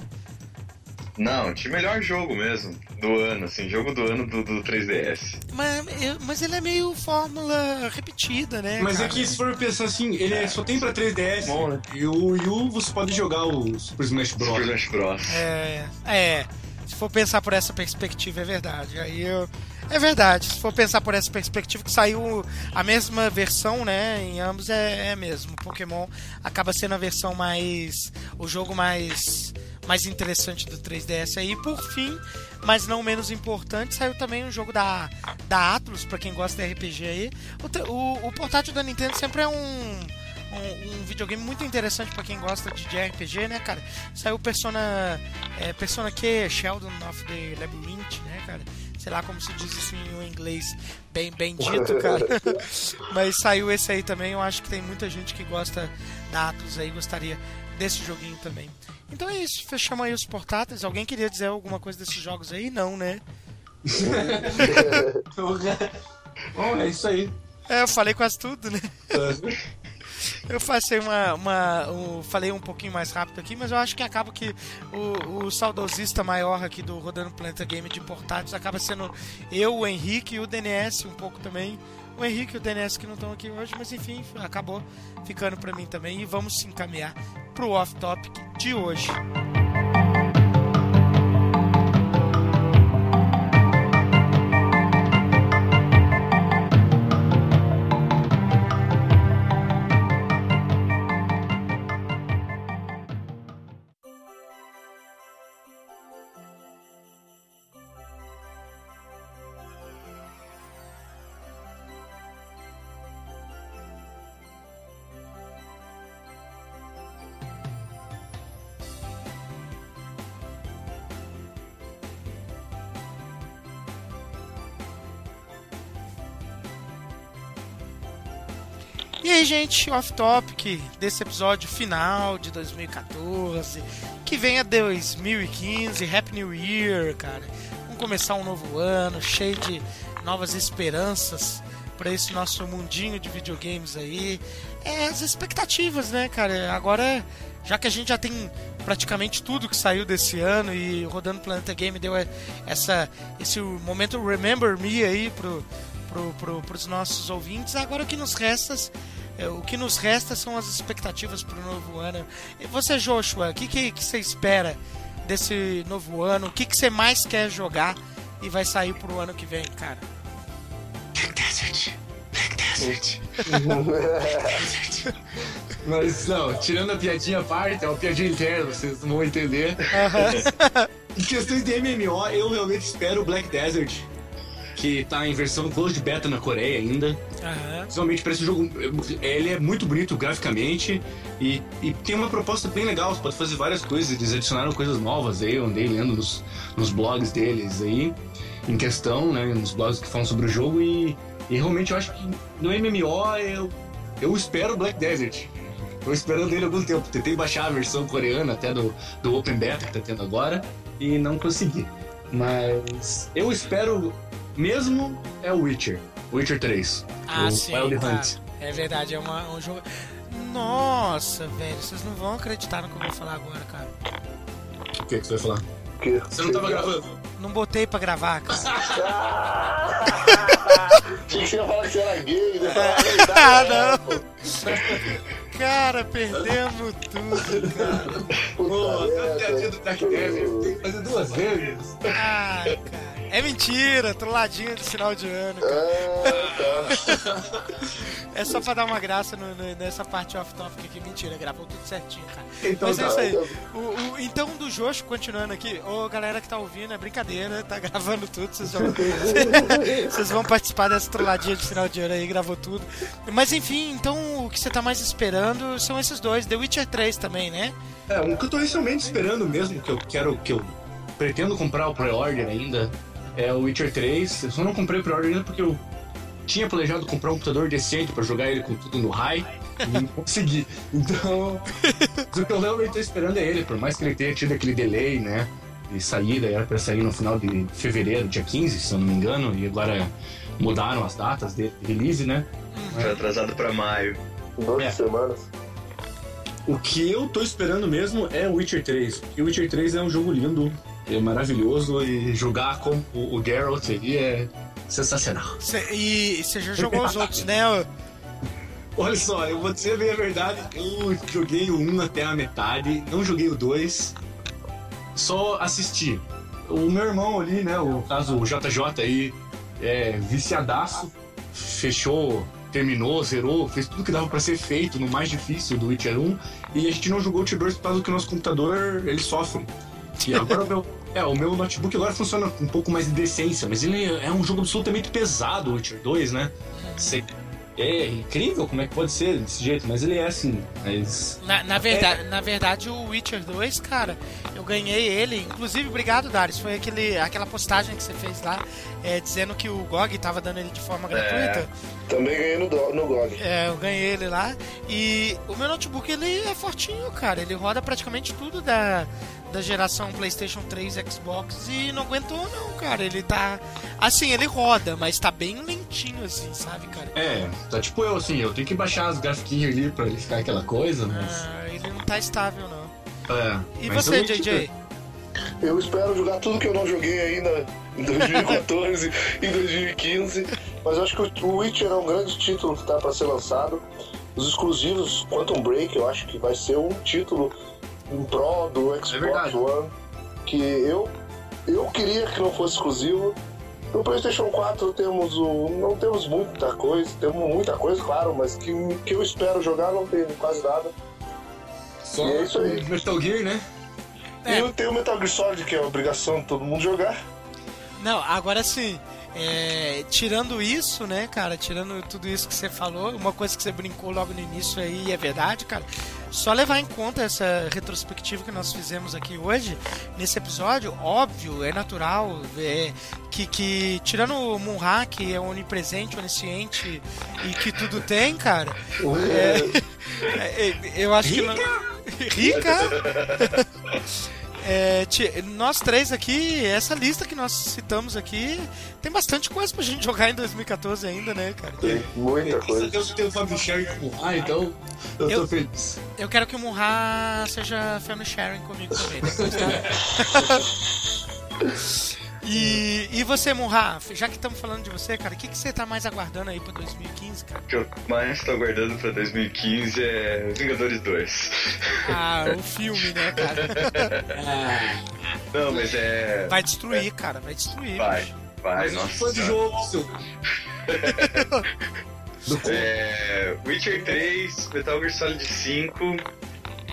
Não, de melhor jogo mesmo do ano, assim, jogo do ano do, do 3DS. Mas, mas ele é meio fórmula repetida, né? Mas cara? é que se for pensar assim, ele é, só tem pra 3DS. Bom, né? E o Wii U você pode jogar o Super Smash Bros. Super Smash Bros. É, é. Se for pensar por essa perspectiva, é verdade. Aí eu. É verdade, se for pensar por essa perspectiva que saiu a mesma versão, né? Em ambos é, é mesmo. Pokémon acaba sendo a versão mais. o jogo mais mais interessante do 3DS aí. Por fim, mas não menos importante, saiu também um jogo da, da Atlus, para quem gosta de RPG aí. O, o, o, portátil da Nintendo sempre é um, um, um videogame muito interessante para quem gosta de, de, RPG, né, cara? Saiu Persona, é, Persona Q, Sheldon of the Labyrinth, né, cara? sei lá como se diz isso em inglês bem, bem dito, cara. Mas saiu esse aí também, eu acho que tem muita gente que gosta da Atlus aí, gostaria desse joguinho também. Então é isso, fechamos aí os portáteis. Alguém queria dizer alguma coisa desses jogos aí? Não, né? Bom, é isso aí. É, eu falei quase tudo, né? Eu passei uma. uma um, falei um pouquinho mais rápido aqui, mas eu acho que acaba que o, o saudosista maior aqui do Rodando Planeta Game de portáteis acaba sendo eu, o Henrique e o DNS um pouco também. O Henrique e o DNS que não estão aqui hoje, mas enfim, acabou ficando para mim também. E vamos se encaminhar pro off-topic de hoje. Gente, off-topic desse episódio final de 2014. Que venha 2015, Happy New Year, cara. Vamos começar um novo ano cheio de novas esperanças para esse nosso mundinho de videogames aí. É as expectativas, né, cara? Agora, já que a gente já tem praticamente tudo que saiu desse ano e rodando Planeta Game deu essa esse momento Remember Me aí pro pro, pro, pros nossos ouvintes. Agora o que nos resta o que nos resta são as expectativas para o novo ano. E você, Joshua, o que, que, que, você espera desse novo ano? O que, que você mais quer jogar e vai sair para o ano que vem, cara? Black Desert. Black Desert. Mas não, tirando a piadinha à parte, é uma piadinha interna, vocês não vão entender. em questões de MMO, eu realmente espero o Black Desert que tá em versão closed beta na Coreia ainda. Uhum. Visualmente para esse jogo, ele é muito bonito graficamente e, e, tem uma proposta bem legal. Você pode fazer várias coisas. Eles adicionaram coisas novas aí, eu andei lendo nos, nos blogs deles aí, em questão, né? Nos blogs que falam sobre o jogo e, e realmente eu acho que no MMO eu, eu espero Black Desert. Tô esperando ele há algum tempo. Tentei baixar a versão coreana até do, do Open Beta que tá tendo agora e não consegui. Mas eu espero mesmo é o Witcher. Witcher 3. Ah, o sim. Wild tá. Hunt. É verdade, é uma, um jogo. Nossa, velho, vocês não vão acreditar no que eu vou falar agora, cara. O que, que você vai falar? Que- Você não tava gravando? Não botei pra gravar, cara. Tinha que você ia falar que você era gay, né? ah, não. Cara, perdemos tudo, cara. Pô, Puta a piadinha merda. do Black Desert tem que fazer duas vezes. Ai, cara. É mentira, trolladinha de final de ano, cara. Ah, tá. É só pra dar uma graça no- no- nessa parte off-topic aqui. Mentira, gravou tudo certinho, cara. Então Mas é tá. isso aí. O, o- então, do Josh, continuando aqui, ô galera que tá ouvindo, é brincadeira, tá gravando tudo, vocês vão, vocês vão participar dessa trolladinha de final de ano aí, gravou tudo. Mas enfim, então o que você tá mais esperando são esses dois, The Witcher 3 também, né? É, um que eu tô inicialmente esperando mesmo, que eu quero, que eu pretendo comprar o pre-order ainda, é o Witcher 3. Eu só não comprei o pre-order ainda porque eu tinha planejado comprar um computador decente pra jogar ele com tudo no high e não consegui. Então, o que eu realmente tô esperando é ele, por mais que ele tenha tido aquele delay, né? De saída, era pra sair no final de fevereiro, dia 15, se eu não me engano, e agora mudaram as datas de release, né? Foi atrasado pra maio. Duas É. semanas. O que eu tô esperando mesmo é o Witcher 3. Porque o Witcher 3 é um jogo lindo, é maravilhoso e jogar com o, o Geralt aí é sensacional. Cê- e você já jogou os outros, né? Olha só, eu vou dizer bem a verdade, eu joguei o 1 até a metade, não joguei o 2, só assisti. O meu irmão ali, né, o caso o JJ aí, é viciadaço, fechou, terminou, zerou, fez tudo que dava pra ser feito no mais difícil do Witcher 1, e a gente não jogou o Witcher 2 por causa que o nosso computador, ele sofre. E agora meu, é, o meu notebook agora funciona com um pouco mais de decência, mas ele é um jogo absolutamente pesado, o Witcher 2, né? Você É incrível como é que pode ser desse jeito, mas ele é assim. Mas... Na, na, verdade, na verdade, o Witcher 2, cara, eu ganhei ele. Inclusive, obrigado, Darius. Foi aquele, aquela postagem que você fez lá, é, dizendo que o GOG tava dando ele de forma gratuita. Também ganhei no, no GOG. É, eu ganhei ele lá. E o meu notebook, ele é fortinho, cara. Ele roda praticamente tudo da, da geração PlayStation 3 Xbox e não aguentou, não, cara. Ele tá. Assim, ele roda, mas tá bem lentinho, assim, sabe, cara? É, tá tipo eu assim, eu tenho que baixar os grafiquinhos ali pra ele ficar aquela coisa, mas. Ah, ele não tá estável, não. É. E mas você, JJ? Eu espero jogar tudo que eu não joguei ainda em 2014 e 2015. Mas eu acho que o Witcher é um grande título que tá para ser lançado. Os exclusivos Quantum Break, eu acho que vai ser um título em prol do Xbox verdade. One. Que eu, eu queria que não fosse exclusivo. No PlayStation 4 temos o, não temos muita coisa, temos muita coisa, claro, mas que, que eu espero jogar não tem quase nada. Só É isso aí. o Metal Gear, né? É. E eu tenho o Metal Gear Solid, que é a obrigação de todo mundo jogar. Não, agora sim. É, tirando isso, né, cara? Tirando tudo isso que você falou, uma coisa que você brincou logo no início aí, e é verdade, cara. Só levar em conta essa retrospectiva que nós fizemos aqui hoje, nesse episódio, óbvio, é natural, é, que, que tirando o Munra, que é onipresente, onisciente e que tudo tem, cara. é, é, eu acho que. não- Rica! É, nós três aqui, essa lista que nós citamos aqui, tem bastante coisa pra gente jogar em 2014 ainda, né, cara? Tem muita coisa. Eu tenho o Fábio Sherry como ah, então eu, Eu- tô feliz. Eu quero que o Munra seja family sharing comigo também. Depois, tá? e, e você, Munra, já que estamos falando de você, cara, o que, que você tá mais aguardando aí pra 2015, cara? O que eu mais tô aguardando pra 2015 é Vingadores 2. Ah, o filme, né, cara? Não, mas é. Vai destruir, cara, vai destruir. Vai, bicho. vai, Mas nossa. fã de jogo, seu. É, Witcher 3, Metal Gear Solid 5.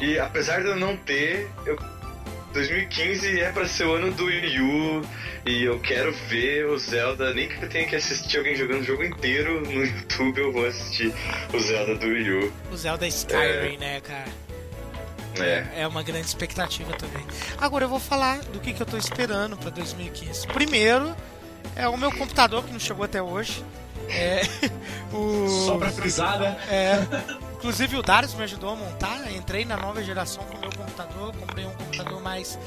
E apesar de eu não ter, eu, 2015 é pra ser o ano do Wii U. E eu quero ver o Zelda, nem que eu tenha que assistir alguém jogando o jogo inteiro no YouTube, eu vou assistir o Zelda do Wii U. O Zelda Skyrim, né, cara? É. É uma grande expectativa também. Agora eu vou falar do que, que eu tô esperando pra 2015. Primeiro, é o meu computador que não chegou até hoje. É, o, Só pra frisar, né? é, inclusive o Darius me ajudou a montar. Entrei na nova geração com o meu computador. Comprei um computador mais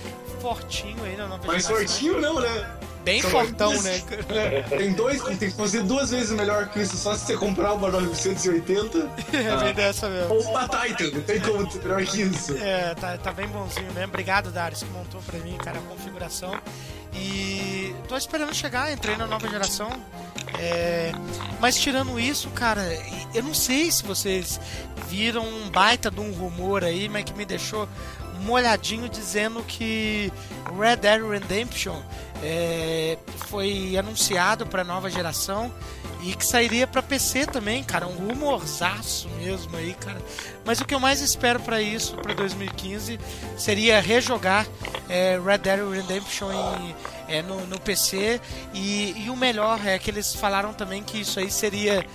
fortinho aí na nova Mas geração. sortinho não, né? Bem fortão, dois. né? É, tem dois, tem que fazer duas vezes melhor que isso, só se você comprar uma 980 É bem dessa mesmo. ou uma Titan, não tem como melhor que isso. É, tá, tá bem bonzinho mesmo. Obrigado, Darius, que montou pra mim, cara, a configuração. E tô esperando chegar, entrei na nova geração. É, mas tirando isso, cara, eu não sei se vocês viram um baita de um rumor aí, mas que me deixou molhadinho dizendo que Red Dead Redemption é, foi anunciado para nova geração e que sairia para PC também, cara, um rumorzaço mesmo aí, cara. Mas o que eu mais espero para isso, para 2015, seria rejogar é, Red Dead Redemption em, é, no, no PC e, e o melhor é que eles falaram também que isso aí seria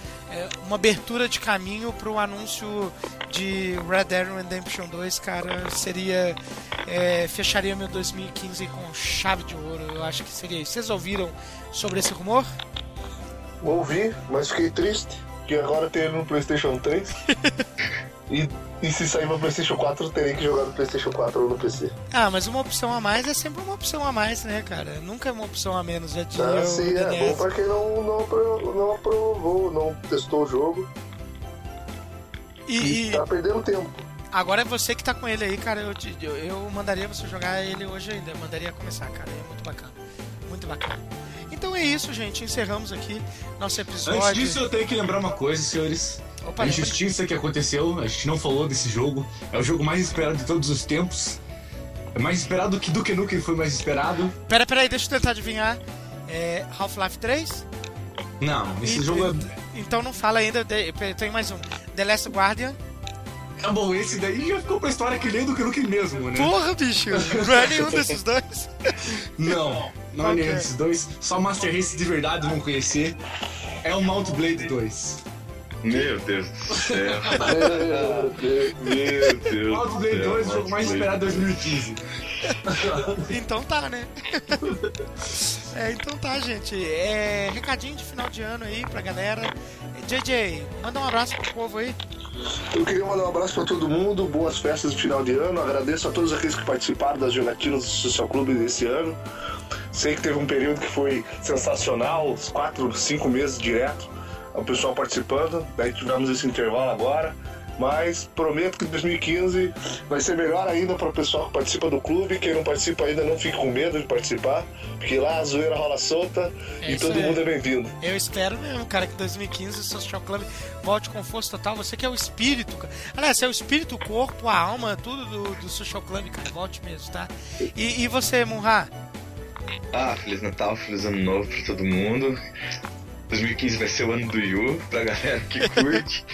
uma abertura de caminho para o anúncio de Red Dead Redemption 2, cara, seria é, fecharia meu 2015 com chave de ouro. Eu acho que seria isso. Vocês ouviram sobre esse rumor? Ouvi, mas fiquei triste, que agora tem ele no PlayStation 3. e, e se sair no PlayStation 4, eu terei que jogar no PlayStation 4 ou no PC. Ah, mas uma opção a mais é sempre uma opção a mais, né, cara? Nunca é uma opção a menos, já diria Ah, o sim, é bom pra quem não, não, não aprovou, não testou o jogo E, e, e tá perdendo tempo. agora é você que tá com ele aí, cara. Eu, te- eu, eu mandaria você jogar ele hoje ainda. Eu mandaria começar, cara. É muito bacana. Muito bacana. Então é isso, gente. Encerramos aqui nosso episódio. Antes disso, eu tenho que lembrar uma coisa, senhores. Opa, a injustiça que aconteceu, a gente não falou desse jogo. É o jogo mais esperado de todos os tempos. É mais esperado que Duke Nukem foi mais esperado. Pera, pera aí, deixa eu tentar adivinhar. É Half-Life 3? Não, esse E- jogo é. Então não fala ainda. Tem mais um. The Last Guardian. Tá bom, esse daí já ficou pra história que nem Duke Nukem mesmo, né? Porra, bicho! Não é nenhum desses dois. Não, não é Ok. nenhum desses dois. Só Master Race de verdade não conhecer. É o Mount Blade 2. Meu Deus do céu. Meu Deus. Meu Deus. Fallout do Play céu, 2, o jogo mais esperado de 2015. Então tá, né? É, então tá, gente. É, recadinho de final de ano aí pra galera. JJ, manda um abraço pro povo aí. Eu queria mandar um abraço pra todo mundo, boas festas de final de ano. Agradeço a todos aqueles que participaram das jogatinas do Social Clube desse ano. Sei que teve um período que foi sensacional, uns 4, 5 meses direto, o pessoal participando. Daí tivemos esse intervalo agora. Mas prometo que 2015 vai ser melhor ainda para o pessoal que participa do clube. Quem não participa ainda não fique com medo de participar, porque lá a zoeira rola solta É e todo aí. mundo é bem-vindo. Eu espero mesmo, cara, que 2015 o Social Club volte com força total. Você que é o espírito, cara. Aliás, você é o espírito, o corpo, a alma, tudo do, do Social Club, cara. Volte mesmo, tá? E, e você, Munra? Ah, Feliz Natal, Feliz Ano Novo pra todo mundo. 2015 vai ser o ano do Yu, pra galera que curte.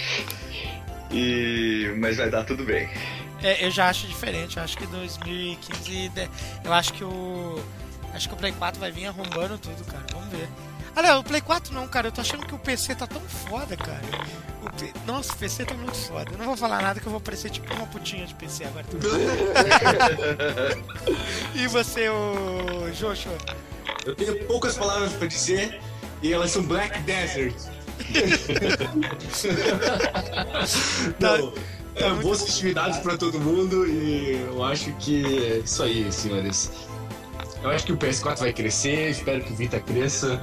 e... Mas vai dar tudo bem. É, eu já acho diferente. Eu acho que 2015. de- Eu acho que o. Acho que o Play 4 vai vir arrombando tudo, cara. Vamos ver. Olha, o Play 4 não, cara. Eu tô achando que o PC tá tão foda, cara. O P- Nossa, o PC tá muito foda. Eu não vou falar nada que eu vou parecer tipo uma putinha de PC agora. e você, o Joshua? Eu tenho poucas palavras pra dizer e elas são Black Desert. Não, é, boas festividades pra todo mundo e eu acho que é isso aí, senhores. Eu acho que o PS4 vai crescer, espero que o Vita cresça.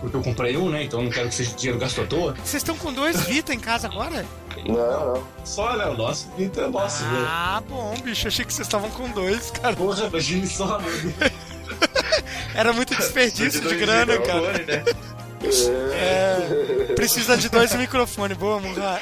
Porque eu comprei um, né? Então eu não quero que seja dinheiro gasto à toa. Vocês estão com dois Vita em casa agora? Não, não. Só, né? O nosso Vita é nosso, né? Ah, bom, bicho. Achei que vocês estavam com dois, cara. Porra, imagine só, meu Deus. Era muito desperdício de Dois grana, cara. né? É, precisa de dois microfones. Boa, Munra.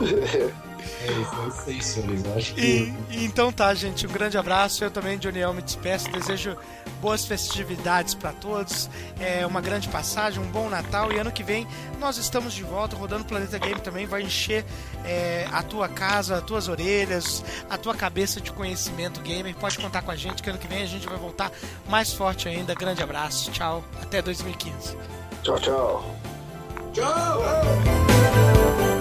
É isso, é isso. Eu acho que. E, e então tá, gente. Um grande abraço. Eu também, Joniel, me despeço. Desejo boas festividades pra todos. É uma grande passagem, um bom Natal. E ano que vem nós estamos de volta. Rodando Planeta Game também vai encher é, a tua casa, as tuas orelhas, a tua cabeça de conhecimento gamer. Pode contar com a gente que ano que vem a gente vai voltar mais forte ainda. Grande abraço. Tchau. Até 2015. Tchau, tchau. Tchau!